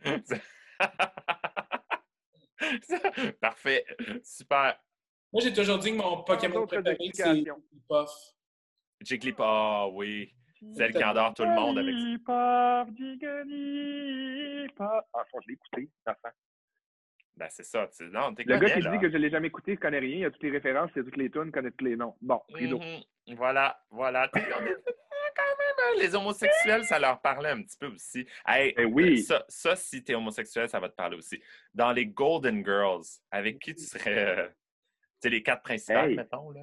Parfait. Super. Moi, j'ai toujours dit que mon Pokémon préféré, c'est explications. Puff. Jigglypuff. Ah oui. Celle qui endort tout le monde avec ça. Jigglypuff, Jigglypuff. Ah, je crois que je l'ai écouté, enfant. Ben, c'est ça. tu- Non, Le gars qui là. dit que je l'ai jamais écouté, il connaît rien, il a toutes les références, il a toutes les tunes, il connaît tous les noms. Bon, rideau. Mhm. Voilà, voilà. Quand même, hein, les homosexuels, ça leur parlait un petit peu aussi. Hey, Ben oui. Ça, ça, si t'es homosexuel, ça va te parler aussi. Dans les Golden Girls, avec qui tu serais. Sais, les quatre principales, Hey. mettons, là.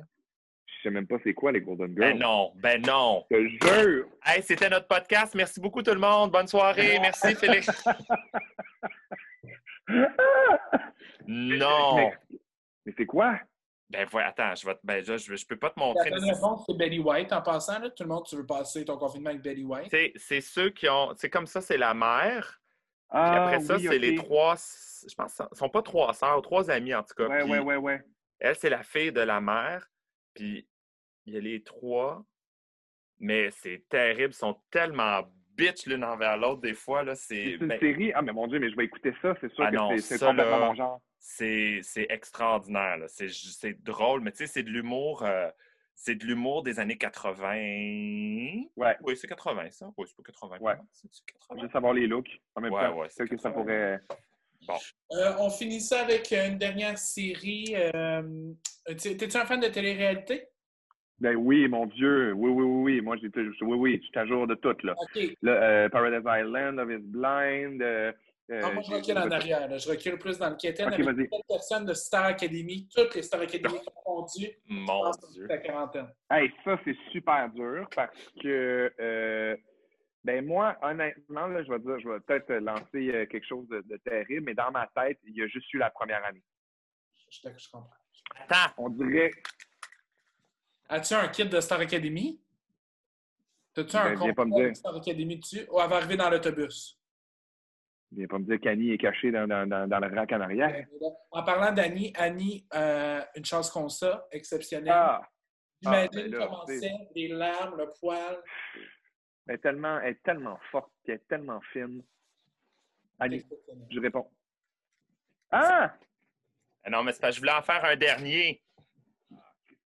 Je sais même pas c'est quoi les Golden Ben Girls. non, ben non. Je te jure. Hey, c'était notre podcast. Merci beaucoup, tout le monde. Bonne soirée. Merci, Félix. Non. Mais, mais c'est quoi? Ben, voilà, attends, je, vais, te- ben, je, je, je peux pas te La montrer. bonne réponse, c'est Betty White. En passant, là, tout le monde, tu veux passer ton confinement avec Betty White. C'est c'est ceux qui ont. C'est comme ça, c'est la mère. Puis Ah, après ça, oui, c'est les trois. Je pense que ce sont pas trois sœurs, trois amis en tout cas. Ouais, Puis ouais, ouais, ouais. Elle, c'est la fille de la mère. Puis il y a les trois. Mais c'est terrible. Ils sont tellement bitch l'une envers l'autre des fois. là, C'est une ben, série. Ah, mais mon Dieu, mais je vais écouter ça. C'est sûr Ah que c'est- complètement là, mon genre. c'est c'est extraordinaire. C'est drôle, mais tu sais, c'est de l'humour. euh, c'est de l'humour des années 80. Ouais. Oui, c'est 80, ça. Oui, c'est pas 80. Ouais. C'est 80. Juste savoir les looks. En même Ouais, temps, ouais, c'est que ça 80. pourrait. Bon. Euh, on finit ça avec une dernière série. euh, t'es- T'es-tu un fan de télé-réalité? Ben oui, mon Dieu. Oui, oui, oui, oui. Moi, j'étais. Oui, oui, je suis à jour de tout, là. Euh, Paradise Island, Love is Blind. euh, euh, Non, moi, je recule en arrière. là. Je recule plus dans le quétaine Ok, avec quelle personne de Star Academy, toutes les Star Academy confondues, Mon Dieu. la quarantaine. Hey, ça, c'est super dur parce que, euh, ben moi, honnêtement, là, je vais dire, je vais peut-être lancer euh, quelque chose de, de terrible, mais dans ma tête, il y a juste eu la première année. Je, je comprends. Attends, On dirait, As-tu un kit de Star Academy? As-tu Ben, un viens pas me complet dire. de Star Academy dessus? Ou elle va arriver dans l'autobus? viens pas me dire qu'Annie est cachée dans, dans, dans, dans le rack en arrière. En parlant d'Annie, Annie, euh, une chance qu'on ça, exceptionnelle. Ah, J'imagine ah, ben là, comment c'est, les larmes, le poil. Elle est tellement, elle est tellement forte, elle est tellement fine. Exceptionnel. je réponds. Ah! Ah Non, mais c'est parce que je voulais en faire un dernier.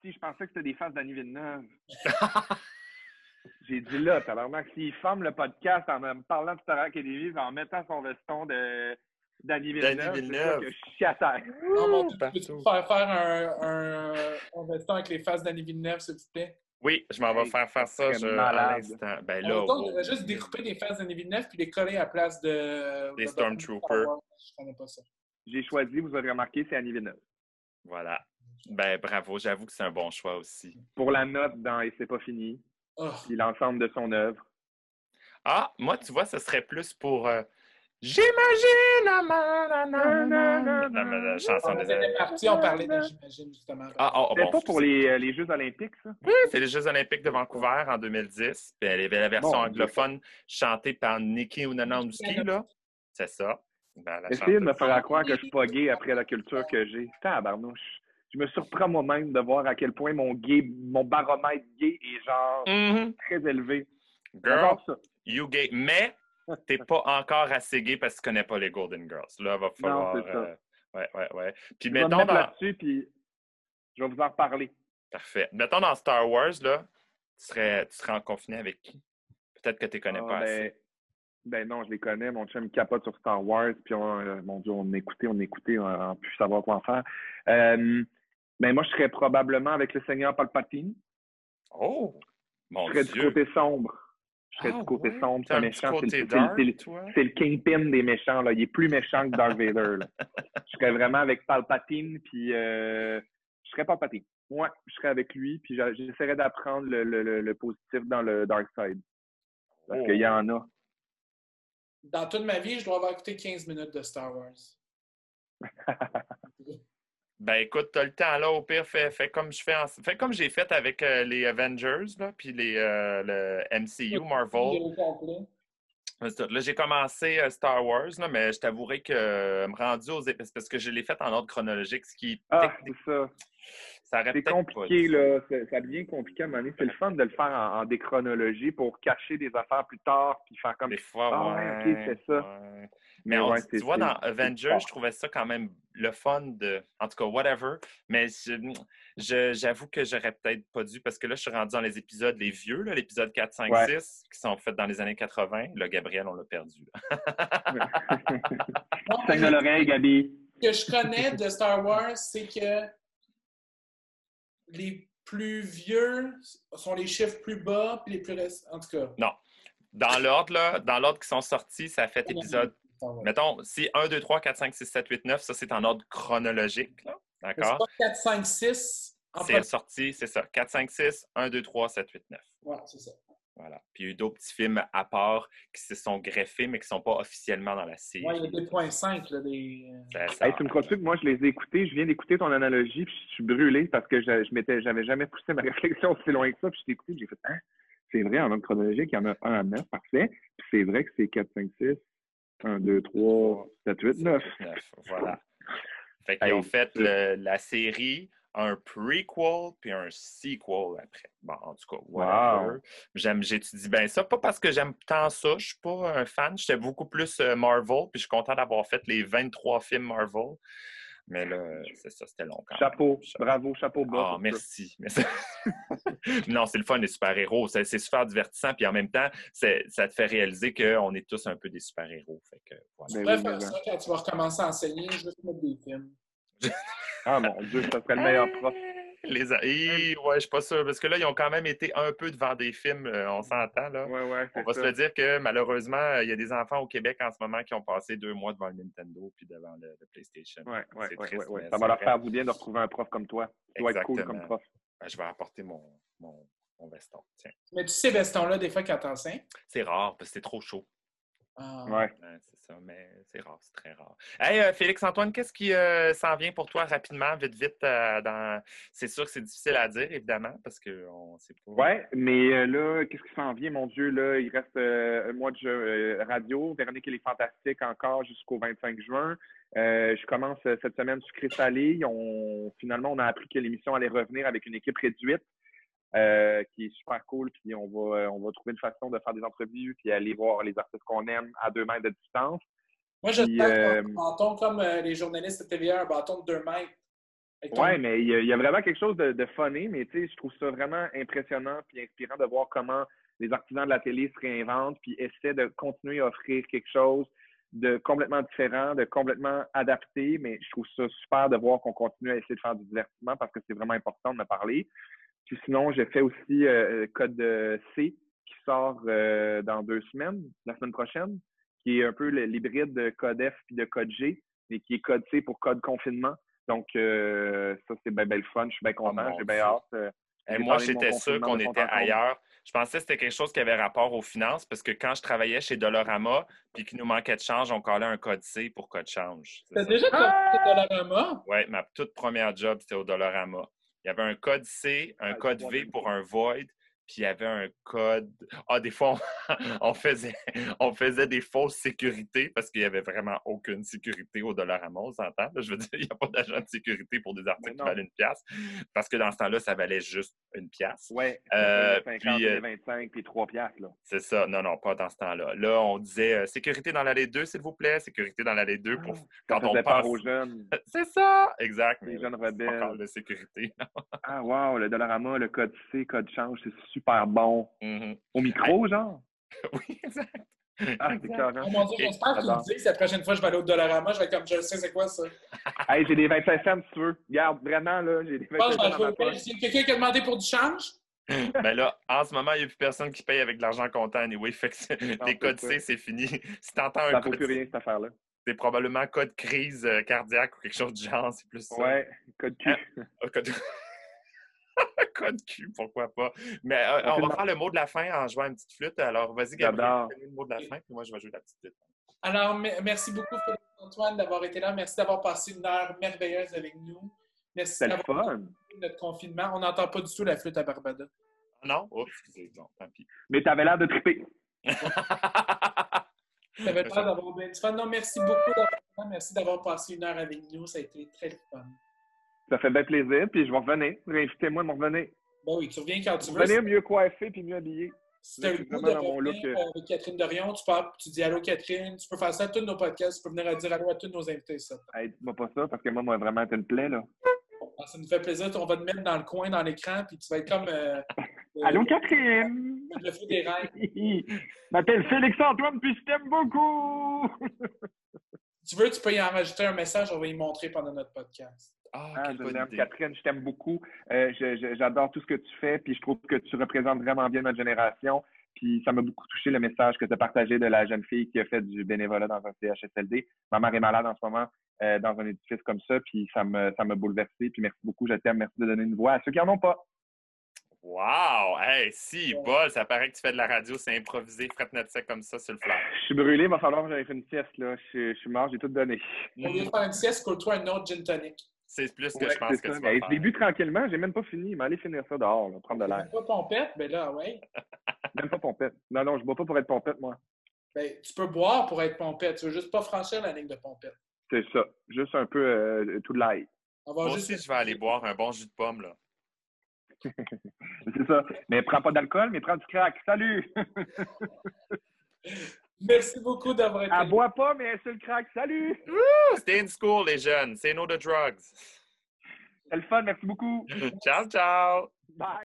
Si, je pensais que c'était des faces d'Annie Villeneuve. J'ai dit là, tabarnak, s'il ferme le podcast en me parlant de Star Academy, en mettant son veston de d'Annie Villeneuve, Villeneuve. que je chie à terre. Non, mon peux-tu faire faire un, un, un veston avec les faces d'Annie Villeneuve, s'il vous plaît? Oui, je m'en vais faire faire ça je, à l'instant. Ben On là, on wow. devrait juste découper des faces d'Annie Villeneuve puis les coller à la place de... Des de- Stormtroopers. Je connais pas ça. J'ai choisi, vous aurez remarqué, c'est Annie Villeneuve. voilà. Ben bravo, j'avoue que c'est un bon choix aussi. Pour la note dans Et c'est pas fini, Oh. puis l'ensemble de son œuvre. Ah, moi, tu vois, ce serait plus pour. euh, J'imagine chanson On des parti, on parlait de j'imagine, justement. Ah, C'était bon. pas pour les, euh, les Jeux olympiques, ça? Oui, c'est les Jeux olympiques de Vancouver en 2010. Puis elle avait la version Bon, anglophone chantée par Nikki Unanowski, là. C'est ça. Ben, Essayez de me faire croire que je suis pas gay après la culture que j'ai. Tabarnouche. Je me surprends moi-même de voir à quel point mon gay, mon baromètre gay est genre Mhm. très élevé. Girl, ça. you gay. Mais t'es pas encore assez gay parce que tu connais pas les Golden Girls. Là, va falloir. c'est ça. euh, ouais, ouais, ouais. Puis Je vais me mettons dans. là-dessus, puis je vais vous en reparler. Parfait. Mettons dans Star Wars, là, tu serais, tu serais en confiné avec qui? Peut-être que tu connais Ah, pas ben, assez. ben non, je les connais. Mon chum capote sur Star Wars, puis on, euh, mon Dieu, on écoutait, on écoutait, on n'a plus savoir quoi en faire. Euh, ben moi, je serais probablement avec le Seigneur Palpatine. Oh! Mon je serais du Dieu! côté sombre. Je serais Ah, du côté ouais? sombre, c'est un méchant. C'est côté le, c'est le- le- kingpin des méchants. Là. Il est plus méchant que Darth Vader. Là. Je serais vraiment avec Palpatine, puis euh, je serais Palpatine. Ouais, je serais avec lui, puis j'essaierais d'apprendre le, le- le- le positif dans le Dark Side. Parce Oh. qu'il y en a. Dans toute ma vie, je dois avoir écouté 15 minutes de Star Wars. Ben écoute, t'as le temps là, au pire, fais, fais comme je fais en- fais comme j'ai fait avec euh, les Avengers, là, puis les, euh, le MCU, Marvel. Là, j'ai commencé euh, Star Wars, là, mais je t'avouerai que me rendu aux épisodes, parce que je l'ai fait en ordre chronologique, ce qui Ah, technique, c'est ça. C'est compliqué, là. C'est- Ça devient compliqué à un moment donné. C'est le fun de le faire en, en déchronologie pour cacher des affaires plus tard, puis faire comme. Des fois, Ah, ouais. ouais, ok, c'est ça. ouais. Mais Mais on- ouais, tu vois, dans Avengers, je trouvais ça quand même le fun de. En tout cas, whatever. Mais j'avoue que j'aurais peut-être pas dû parce que là, je suis rendu dans les épisodes, les vieux, l'épisode 4, 5, Ouais. 6, qui sont faits dans les années 80. Là, Gabriel, on l'a perdu. Saigne l'oreille, Gabi. Ce que je connais de Star Wars, c'est que les plus vieux sont les chiffres plus bas, puis les plus récents. En tout cas. Non. Dans l'ordre, là, dans l'ordre qui sont sortis, ça fait épisode. Mettons, si 1, 2, 3, 4, 5, 6, 7, 8, 9, ça c'est en ordre chronologique. D'accord? 4, 5, 6. C'est sorti, c'est ça. 4, 5, 6, 1, 2, 3, 7, 8, 9. Voilà, c'est ça. Voilà. Puis il y a eu d'autres petits films à part qui se sont greffés, mais qui ne sont pas officiellement dans la série. Oui, il y a 2.5. Là, des... hey, tu me crois que moi, je les ai écoutés, je viens d'écouter ton analogie, puis je suis brûlé parce que je n'avais jamais poussé ma réflexion aussi loin que ça, puis je t'ai écouté, j'ai fait Hein? C'est vrai, en ordre chronologique, il y en a un à 9, parfait. Puis c'est vrai que c'est 4, 5, 6, 1, 2, 3, 7, 8, 9. 9 voilà. Fait qu'ils ont fait le, la série un prequel puis un sequel après. Bon, en tout cas, whatever. J'aime, j'étudie bien ça. Pas parce que j'aime tant ça. Je suis pas un fan. J'étais beaucoup plus euh, Marvel. Puis je suis content d'avoir fait les 23 films Marvel. Mais là, c'est ça, c'était long quand Chapeau, bravo, chapeau bas. Ah, merci. non, c'est le fun des super-héros. C'est, super divertissant. Puis en même temps, ça te fait réaliser qu'on est tous un peu des super-héros. Fait que, voilà. Tu faire ça quand tu vas recommencer à enseigner, juste mettre des films. Ah mon Dieu, ça serait le meilleur prof. Les ouais, je suis pas sûr. Parce que là, ils ont quand même été un peu devant des films, euh, on s'entend. Là. Ouais, ouais, on va se le dire que malheureusement, il y a des enfants au Québec en ce moment qui ont passé deux mois devant le Nintendo puis devant le, PlayStation. Oui, ouais, ouais, ouais, Ça va leur faire vous bien de retrouver un prof comme toi. Tu dois être cool comme prof. Ben, je vais apporter mon, mon, mon veston. Tiens. Mais tu sais, veston-là, des fois, quand t'enseignes? C'est rare parce que c'est trop chaud. Ah. Ouais. c'est ça, mais c'est rare, c'est très rare. Hey, euh, Félix-Antoine, qu'est-ce qui euh, s'en vient pour toi rapidement, vite, vite? Euh, dans... C'est sûr que c'est difficile à dire, évidemment, parce qu'on sait pas. Ouais, mais là, qu'est-ce qui s'en vient, mon Dieu? Là, il reste un mois de jeu, radio. Véronique, elle est fantastique encore jusqu'au 25 juin. je commence cette semaine sur Chris On... Finalement, on a appris que l'émission allait revenir avec une équipe réduite. Euh, qui est super cool. Puis on va, euh, on va trouver une façon de faire des entrevues puis aller voir les artistes qu'on aime à deux mètres de distance. Moi, je euh, un bâton comme euh, les journalistes de TVA, un bâton de deux mètres. Oui, mais il y, a, vraiment quelque chose de, de funny, mais tu sais, je trouve ça vraiment impressionnant puis inspirant de voir comment les artisans de la télé se réinventent puis essaient de continuer à offrir quelque chose de complètement différent, de complètement adapté, mais je trouve ça super de voir qu'on continue à essayer de faire du divertissement parce que c'est vraiment important de me parler. Puis sinon, j'ai fait aussi euh, euh Code euh, C qui sort euh, dans deux semaines, la semaine prochaine, qui est un peu l'hybride de Code F puis de Code G, mais qui est Code C pour Code confinement. Donc, ça, c'est bien, bien le fun. Je suis bien oh content. j'ai bien hâte. Et moi, j'étais sûr qu'on était ailleurs. Je pensais que c'était quelque chose qui avait rapport aux finances parce que quand je travaillais chez Dolorama puis qu'il nous manquait de change, on collait un code C pour code change. T'as déjà travaillé chez Dolorama? Oui, ma toute première job, c'était au Dolorama. Il y avait un code C, un ah, code V pour un void, puis il y avait un code. Ah, des fois, on, faisait, on faisait des fausses sécurités parce qu'il n'y avait vraiment aucune sécurité au dollar à on s'entend? Je veux dire, il n'y a pas d'agent de sécurité pour des articles qui valent une pièce parce que dans ce temps-là, ça valait juste une pièce. Oui, euh, puis, 25 puis 3 pièces. C'est ça. Non, non, pas dans ce temps-là. Là, on disait euh, sécurité dans l'allée 2, s'il vous plaît, sécurité dans l'allée 2 pour ah, quand on pense. aux jeunes. C'est ça, exact. Les jeunes rebelles. Pas de sécurité. ah, wow, le Dollarama, le code C, code change, c'est super bon. Mm-hmm. Au micro, genre? oui, exact. Ah, c'est. Oh mon Dieu, j'espère que tu me dis que la prochaine fois que je vais aller au Dollarama, je vais être comme, je sais c'est quoi ça. hey, j'ai des 25 cents si tu veux. Regarde, vraiment, là, j'ai des 25 cents. A quelqu'un qui a demandé pour du change? ben là, en ce moment, il n'y a plus personne qui paye avec de l'argent comptant anyway. Fait que les codes C, c'est fini. Si t'entends un ça code plus rien, cette affaire-là. C'est probablement code crise euh, cardiaque ou quelque chose du genre. C'est plus ça. Ouais, code Q. Ah, code... Code Q, pourquoi pas. Mais euh, on va faire le mot de la fin en jouant une petite flûte. Alors, vas-y, Gabriel, fais le mot de la fin, puis moi, je vais jouer la petite flûte. Alors, merci beaucoup, Antoine, d'avoir été là. Merci d'avoir passé une heure merveilleuse avec nous. Merci d'avoir notre confinement. On n'entend pas du tout la flûte à Barbada. Non? Oh, excusez, moi tant pis. Mais tu avais l'air de triper. Tu avais l'air d'avoir bien du fun. Non, merci beaucoup. Merci d'avoir passé une heure avec nous. Ça a été très fun. Ça fait bien plaisir, puis je vais revenir. Réinvitez-moi à me revenir. Ben oui, tu reviens quand tu veux. Revenir mieux coiffé puis mieux habillé. Si tu as le goût de revenir euh, avec Catherine Dorion, tu, peux, tu dis Allô Catherine, tu peux faire ça à tous nos podcasts, tu peux venir à dire allô à tous nos invités. Ça. Hey, dis-moi pas ça, parce que moi, moi vraiment, tu me plais, là. Ah, ça nous fait plaisir. On va te mettre dans le coin, dans l'écran, puis tu vas être comme. Euh, allô Catherine! Le feu des rêves. je m'appelle Félix-Antoine, puis je t'aime beaucoup! tu veux, tu peux y en rajouter un message, on va y montrer pendant notre podcast. Ah, Ah. Catherine, je t'aime beaucoup. Euh, J'adore tout ce que tu fais, puis je trouve que tu représentes vraiment bien notre génération. Puis ça m'a beaucoup touché le message que tu as partagé de la jeune fille qui a fait du bénévolat dans un CHSLD. Ma mère est malade en ce moment euh, dans un édifice comme ça, puis ça me ça m'a bouleversé. Puis merci beaucoup, je t'aime. Merci de donner une voix à ceux qui en ont pas. Wow! Hey, si, bol, ça paraît que tu fais de la radio, c'est improvisé, frette notre sec comme ça sur le flash. Je suis brûlé, il va falloir que j'aille faire une sieste. Là. Je, suis- je suis mort, j'ai tout donné. Au lieu de faire une sieste, coule-toi un autre gin tonic. C'est plus que Ouais, je pense que ça. tu vas Mais faire. je bu tranquillement, j'ai même pas fini. Mais allez finir ça dehors, là, prendre de l'air. Pas pompette, mais là, ouais. Même pas pompette. Non, non, je bois pas pour être pompette, moi. Ben, tu peux boire pour être pompette. Tu veux juste pas franchir la ligne de pompette. C'est ça. Juste un peu euh, tout de l'ail. On va Moi juste aussi, je vais aller boire un bon jus de pomme, là. C'est ça. Mais prends pas d'alcool, mais prends du crack. Salut! Merci beaucoup d'avoir été Elle boit pas, mais elle c'est le crack. Salut! Stay in school, les jeunes. Say no to drugs. C'est le fun, merci beaucoup. ciao, ciao! Bye!